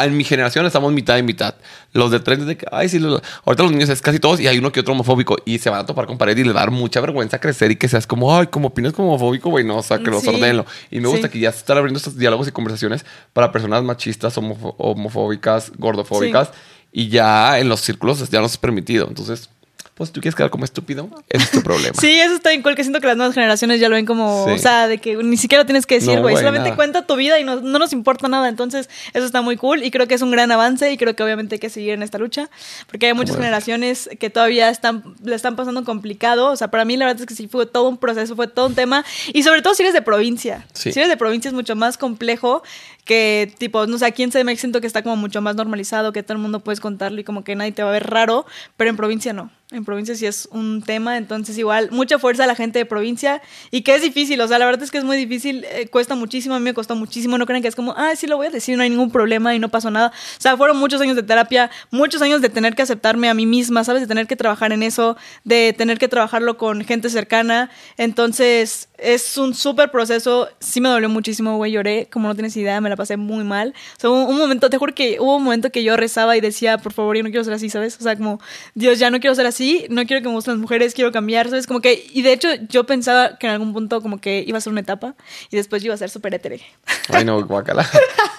En mi generación estamos mitad y mitad. Los de 30 de que, ay, sí, los- ahorita los niños es casi todos y hay uno que otro homofóbico y se van a topar con pared y le va a dar mucha vergüenza crecer y que seas como, ay, como opinas como homofóbico, güey, no, o sea, que los Sí, ordenlo. Y me gusta sí. que ya se están abriendo estos diálogos y conversaciones para personas machistas, homofóbicas, gordofóbicas y ya en los círculos ya no es permitido. Entonces, pues tú quieres quedar como estúpido, ese es tu problema. *laughs* Sí, eso está bien cool, que siento que las nuevas generaciones ya lo ven como, Sí. o sea, de que ni siquiera tienes que decir, No, güey, güey, solamente nada. cuenta tu vida y no, no nos importa nada. Entonces, eso está muy cool y creo que es un gran avance y creo que obviamente hay que seguir en esta lucha porque hay muchas Bueno. generaciones que todavía están, le están pasando complicado. O sea, para mí la verdad es que sí fue todo un proceso, fue todo un tema y sobre todo si eres de provincia. Sí. Si eres de provincia es mucho más complejo que, tipo, no sé, aquí en CDMX siento que está como mucho más normalizado, que todo el mundo puedes contarlo y como que nadie te va a ver raro, pero en provincia no. En provincia sí es un tema, entonces igual, mucha fuerza a la gente de provincia y que es difícil, o sea, la verdad es que es muy difícil, eh, cuesta muchísimo, a mí me costó muchísimo, no crean que es como, ah, sí lo voy a decir, no hay ningún problema y no pasó nada. O sea, fueron muchos años de terapia, muchos años de tener que aceptarme a mí misma, ¿sabes? De tener que trabajar en eso, de tener que trabajarlo con gente cercana, entonces es un súper proceso, sí me dolió muchísimo, güey, lloré, como no tienes idea, me la pasé muy mal. O sea, hubo un momento, te juro que hubo un momento que yo rezaba y decía, por favor, yo no quiero ser así, ¿sabes? O sea, como, Dios, ya no quiero ser así, no quiero que me gusten las mujeres, quiero cambiar, ¿sabes? Como que, y de hecho yo pensaba que en algún punto como que iba a ser una etapa y después yo iba a ser súper hétere. Ay, no, guacala. *laughs*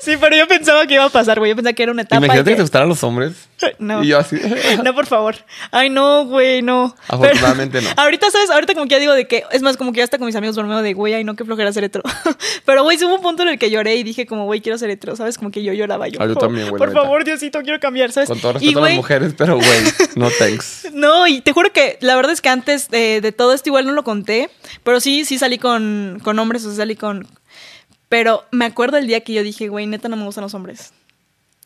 Sí, pero yo pensaba que iba a pasar, güey, yo pensaba que era una etapa. Imagínate que que- te gustaran los hombres. *laughs* No. Y yo así. *laughs* No, por favor. Ay, no, güey, no. Afortunadamente Pero- no. *laughs* Ahorita, ¿sabes? Ahorita como que ya digo de que, es más, como que ya hasta con mis amigos bromeo de, güey, ay, no, qué flojera ser hetero. Pero, güey, hubo un punto en el que lloré y dije como, güey, quiero ser hetero, ¿sabes? Como que yo lloraba. Yo, Ah, yo también, güey, Por neta. favor, Diosito, quiero cambiar, ¿sabes? Con todo Y, respeto a las mujeres, pero güey, no thanks. no, y te juro que la verdad es que antes de, de todo esto igual no lo conté, pero sí, sí salí con, con hombres, o sea, salí con... Pero me acuerdo el día que yo dije, güey, neta no me gustan los hombres.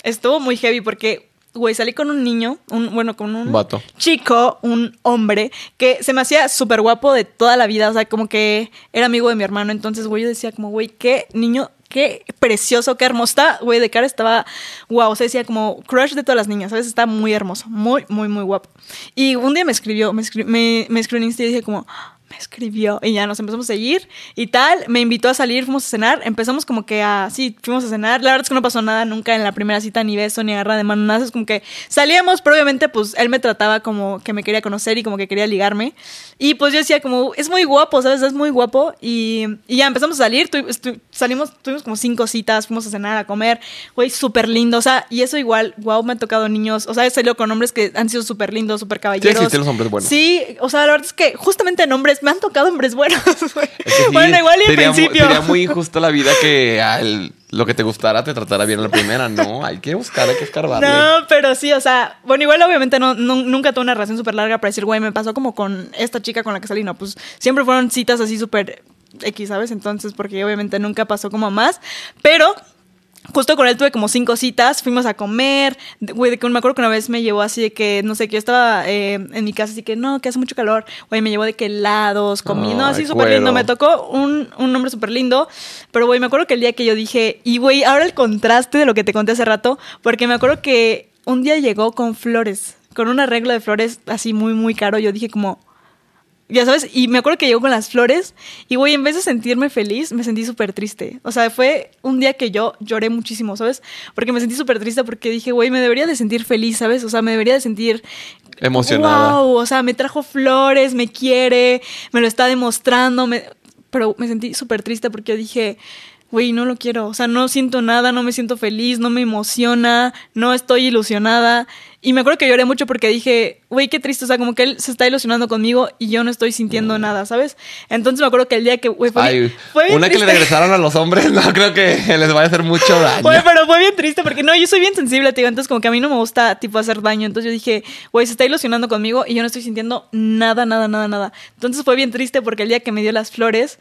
Estuvo muy heavy porque, güey, salí con un niño, un, bueno, con un Vato. chico, un hombre, que se me hacía súper guapo de toda la vida, o sea, como que era amigo de mi hermano, entonces, güey, yo decía como, güey, qué niño, qué precioso, qué hermoso, está, güey, de cara estaba, wow, o sea, decía como crush de todas las niñas, ¿sabes? Está muy hermoso, muy, muy, muy guapo. Y un día me escribió, me, escri- me, me escribió en Insta y dije como, "Ah, me escribió y ya nos empezamos a seguir y tal, me invitó a salir, fuimos a cenar, empezamos como que a, sí, fuimos a cenar, la verdad es que no pasó nada nunca en la primera cita, ni beso, ni agarra de mano, nada, es como que salíamos, pero obviamente pues él me trataba como que me quería conocer y como que quería ligarme y pues yo decía como, es muy guapo, ¿sabes? Es muy guapo y, y ya empezamos a salir, tu- salimos, tuvimos como cinco citas, fuimos a cenar, a comer, güey, súper lindo, o sea, y eso igual, wow, me han tocado niños, o sea, he salido con hombres que han sido súper lindos, súper caballeros. existen los hombres buenos. Sí, o sea, la verdad es que justamente en hombres me han tocado hombres buenos. güey. *laughs* Es que sí, bueno, igual y al principio. sería muy injusto la vida que al- lo que te gustara te tratara bien a la primera. No, hay que buscar, hay que escarbarle. No, pero sí, o sea, bueno, igual obviamente no, no- nunca tuve una relación súper larga para decir, güey, me pasó como con esta chica con la que salí, no, pues siempre fueron citas así súper X, ¿sabes? Entonces, porque obviamente nunca pasó como más, pero... Justo con él tuve como cinco citas, fuimos a comer, güey, me acuerdo que una vez me llevó así de que, no sé, que yo estaba eh, en mi casa así que, no, que hace mucho calor, güey, me llevó de que helados, comí, no, así súper lindo, me tocó un, un hombre súper lindo, pero güey, me acuerdo que el día que yo dije, y güey, ahora el contraste de lo que te conté hace rato, porque me acuerdo que un día llegó con flores, con un arreglo de flores así muy, muy caro, yo dije como, ya sabes, y me acuerdo que llegó con las flores y güey, en vez de sentirme feliz, me sentí súper triste. O sea, fue un día que yo lloré muchísimo, ¿sabes? Porque me sentí súper triste porque dije, güey, me debería de sentir feliz, ¿sabes? O sea, me debería de sentir Emocionada. Wow, o sea, me trajo flores, me quiere, me lo está demostrando, me- pero me sentí súper triste porque yo dije, güey, no lo quiero, o sea, no siento nada, no me siento feliz, no me emociona, no estoy ilusionada. Y me acuerdo que lloré mucho porque dije, güey, qué triste, o sea, como que él se está ilusionando conmigo y yo no estoy sintiendo nada, ¿sabes? Entonces me acuerdo que el día que, güey, fue, Ay, bien- fue bien una que le triste. regresaron a los hombres, no creo que *laughs* les vaya a hacer mucho *laughs* daño. Güey, pero fue bien triste porque no, yo soy bien sensible, digo, entonces como que a mí no me gusta tipo hacer daño, entonces yo dije, güey, se está ilusionando conmigo y yo no estoy sintiendo nada, nada, nada, nada. Entonces fue bien triste porque el día que me dio las flores,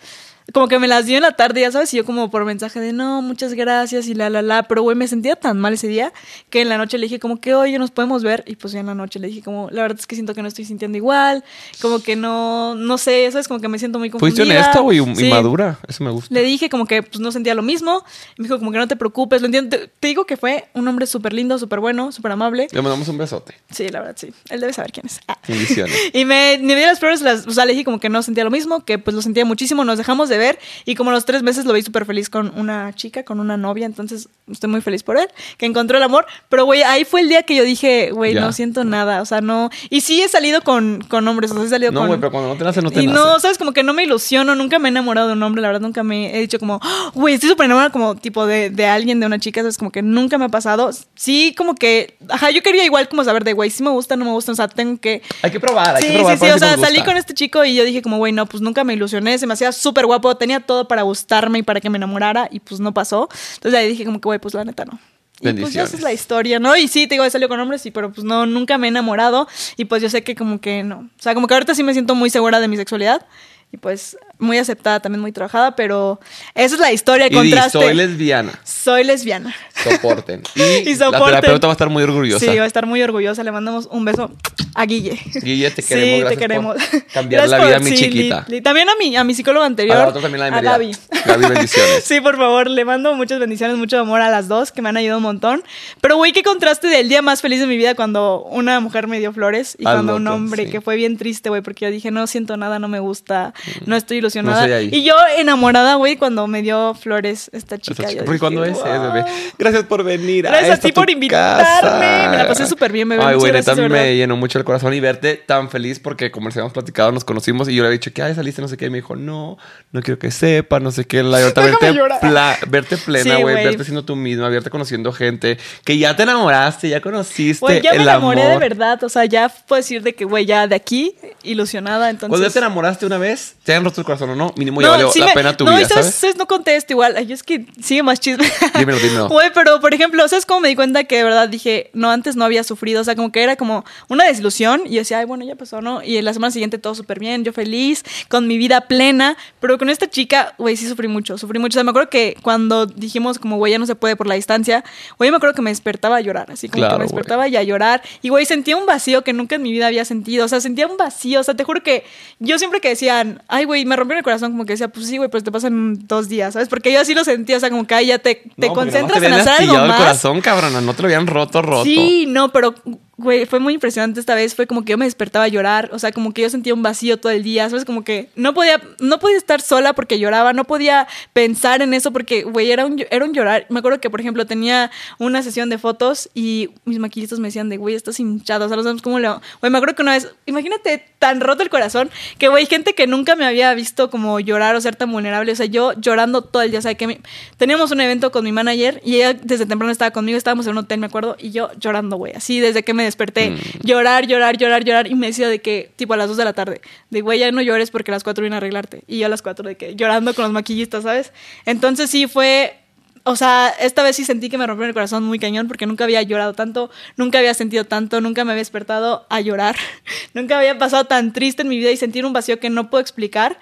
como que me las dio en la tarde, ya sabes, y yo como por mensaje de no, muchas gracias y la, la, la, pero güey, me sentía tan mal ese día que en la noche le dije como que, oye, nos podemos ver, y pues ya en la noche le dije como, la verdad es que siento que no estoy sintiendo igual, como que no, no sé, sabes, como que me siento muy confundida. Fuiste honesta, güey, y Sí. madura. Eso me gusta. Le dije como que pues no sentía lo mismo. Me dijo como que no te preocupes, lo entiendo. Te, te digo que fue un hombre súper lindo, súper bueno, súper amable. Le mandamos un besote. Sí, la verdad, sí. Él debe saber quién es. Ah. *laughs* Y me, me dio las flores, las, o sea, le dije como que no sentía lo mismo, que pues lo sentía muchísimo. Nos dejamos de de ver y como a los tres meses lo vi súper feliz con una chica, con una novia, entonces estoy muy feliz por él, que encontró el amor, pero güey, ahí fue el día que yo dije, güey, no siento nada, o sea, no, y sí he salido con, con hombres, o sea, he salido No, con... güey, pero cuando no te nace, no te y nace. no, sabes, como que no me ilusiono, nunca me he enamorado de un hombre, la verdad, nunca me he dicho como, "Ah, güey, estoy súper enamorada como tipo de, de alguien, de una chica, sabes, como que nunca me ha pasado. Sí, como que, ajá, yo quería igual como saber de, güey, si me gusta, no me gusta, o sea, tengo que... Hay que probar, hay Sí, que probar. sí, sí, para o sea, salí con este chico y yo dije como, güey, no, pues nunca me ilusioné, se me hacía súper guapo, tenía todo para gustarme y para que me enamorara y pues no pasó. Entonces ahí dije como que, güey, pues la neta no. Y pues ya esa es la historia, ¿no? Y sí, te digo, he salido con hombres, sí, pero pues no, nunca me he enamorado y pues yo sé que como que no. O sea, como que ahorita sí me siento muy segura de mi sexualidad y pues muy aceptada, también muy trabajada, pero esa es la historia, el Y di, contraste. soy lesbiana. Soy lesbiana. Soporten. *laughs* Y, Y la soporten. terapeuta va a estar muy orgullosa. Sí, va a estar muy orgullosa. Le mandamos un beso a Guille. Guille, te Sí, queremos. te gracias queremos. por cambiar la vida a mi sí, chiquita. li- li- también a mi, a mi psicólogo anterior. A la otra también la de a. Gaby. Gaby, bendiciones. *laughs* sí, por favor, le mando muchas bendiciones, mucho amor a las dos, que me han ayudado un montón. Pero, güey, qué contraste del día más feliz de mi vida cuando una mujer me dio flores y Al cuando un hombre, sí. que fue bien triste, güey, porque yo dije, no siento nada, no me gusta, no estoy ilusionada. No. Y yo enamorada, güey, cuando me dio flores esta chica. Chica. Porque cuando es, bebé. Gracias por venir. Gracias a ti por invitarme. casa. Me la pasé súper bien, bebé. Ay, güey, neta verdad. me llenó mucho el corazón y verte tan feliz porque, como les habíamos platicado, nos conocimos y yo le había dicho que, ay, saliste, no sé qué. Y me dijo, no, no quiero que sepa, no sé qué. La Déjame verte, pla- verte plena, güey, verte siendo tú misma, verte conociendo gente, que ya te enamoraste, ya conociste Güey, ya me el enamoré amor. de verdad. O sea, ya puedo decir de que, güey, ya de aquí, ilusionada. Entonces. Cuando ya te enamoraste una vez, te han roto el corazón o no, mínimo ya No, valió sí la me- pena tu no, vida, sabes, ¿sabes? no contesto igual. Ay, es que sigue más chisme. Dímelo, dímelo. *laughs* Güey, pero por ejemplo, ¿sabes cómo me di cuenta que de verdad dije, no, antes no había sufrido? O sea, como que era como una desilusión y yo decía, ay, bueno, ya pasó, ¿no? Y la semana siguiente todo súper bien, yo feliz, con mi vida plena. Pero con esta chica, güey, sí sufrí mucho, sufrí mucho. O sea, me acuerdo que cuando dijimos, como, güey, ya no se puede por la distancia, güey, me acuerdo que me despertaba a llorar, así como Claro, que me despertaba y a llorar. Y, güey, sentía un vacío que nunca en mi vida había sentido. O sea, sentía un vacío. O sea, te juro que yo siempre que decían, ay, güey, me rompieron el corazón, como que decía, pues sí, güey, pues te pasan dos días, ¿sabes? Porque yo así lo sentía, o sea, como que ahí ya te, te No, concentras en te habían hacer algo astillado el más. corazón, cabrona, no te lo habían roto, roto. Sí, no, pero, güey, fue muy impresionante esta vez. Fue como que yo me despertaba a llorar, o sea, como que yo sentía un vacío todo el día, ¿sabes? Como que no podía, no podía estar sola porque lloraba, no podía pensar en eso porque, güey, era un, era un llorar. Me acuerdo que, por ejemplo, tenía una sesión de fotos y mis maquillistas me decían de, güey, estás hinchado, o sea, no sabemos cómo lo... Güey, me acuerdo que una vez, imagínate tan roto el corazón que, güey, gente que nunca me había visto como llorar o ser tan vulnerable, o sea, yo llorando todo el día, o sea, que mi- teníamos un evento con mi manager y ella desde temprano estaba conmigo, estábamos en un hotel, me acuerdo, y yo llorando, güey, así desde que me desperté, Mm. llorar, llorar, llorar, llorar, y me decía de que, tipo a las 2 de la tarde, de, güey, ya no llores porque a las 4 vine a arreglarte, y yo a las 4 de que llorando con los maquillistas, ¿sabes? Entonces sí fue... O sea, esta vez sí sentí que me rompieron el corazón muy cañón porque nunca había llorado tanto, nunca había sentido tanto, nunca me había despertado a llorar, *laughs* nunca había pasado tan triste en mi vida y sentir un vacío que no puedo explicar.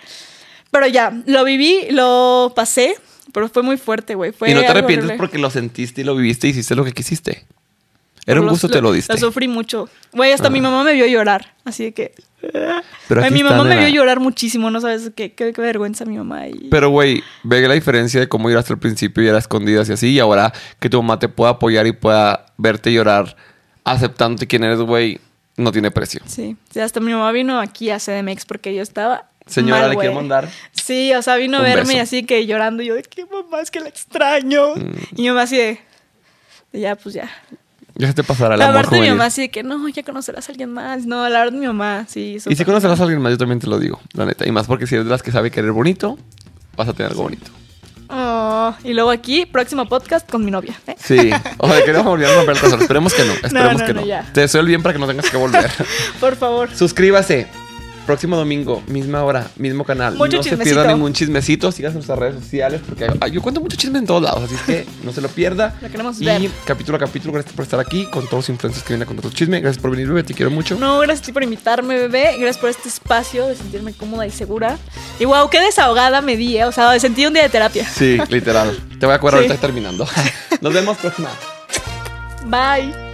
Pero ya, lo viví, lo pasé, pero fue muy fuerte, güey. Y no te arrepientes horrible. porque lo sentiste y lo viviste y hiciste lo que quisiste. Era un gusto, te lo diste. Lo sufrí mucho. Güey, hasta Ah. mi mamá me vio llorar, así de que... Pero aquí mi mamá me nena. vio llorar muchísimo, no sabes qué, qué, qué vergüenza mi mamá. Y... Pero, güey, ve la diferencia de cómo lloraste al principio y era escondidas y así. Y ahora que tu mamá te pueda apoyar y pueda verte llorar aceptándote quién eres, güey, no tiene precio. Sí, sí, hasta mi mamá vino aquí a CDMX porque yo estaba. Señora, mal, le quiero mandar Sí, o sea, vino a verme y beso. así que llorando. Y yo de que mamá, es que la extraño. Mm. Y mi mamá así de ya, pues ya. Ya se te pasará La amor parte de mi juvenil. mamá de que no, ya conocerás a alguien más. No, la verdad, mi mamá sí. Y si conocerás a alguien más, yo también te lo digo, la neta. Y más porque si eres de las que sabe querer bonito, vas a tener algo bonito. Oh, y luego aquí, próximo podcast con mi novia. ¿eh? Sí. O sea, que no volver a romper el. Esperemos que *laughs* no. Esperemos no, que no. Te deseo el bien para que no tengas que volver. *laughs* Por favor. Suscríbase. Próximo domingo, misma hora, mismo canal. Mucho no se pierda ningún chismecito. Sigas nuestras redes sociales porque yo cuento mucho chisme en todos lados. Así que *laughs* no se lo pierda. Lo queremos y ver. capítulo a capítulo, gracias por estar aquí con todos los influencers que vienen a contar tu chisme. Gracias por venir, bebé. Te quiero mucho. No, gracias a ti por invitarme, bebé. Gracias por este espacio de sentirme cómoda y segura. Y wow, qué desahogada me di, ¿eh? O sea, sentí un día de terapia. Sí, literal. Te voy a acordar *laughs* Sí. ahorita terminando. *laughs* Nos vemos próxima. Bye.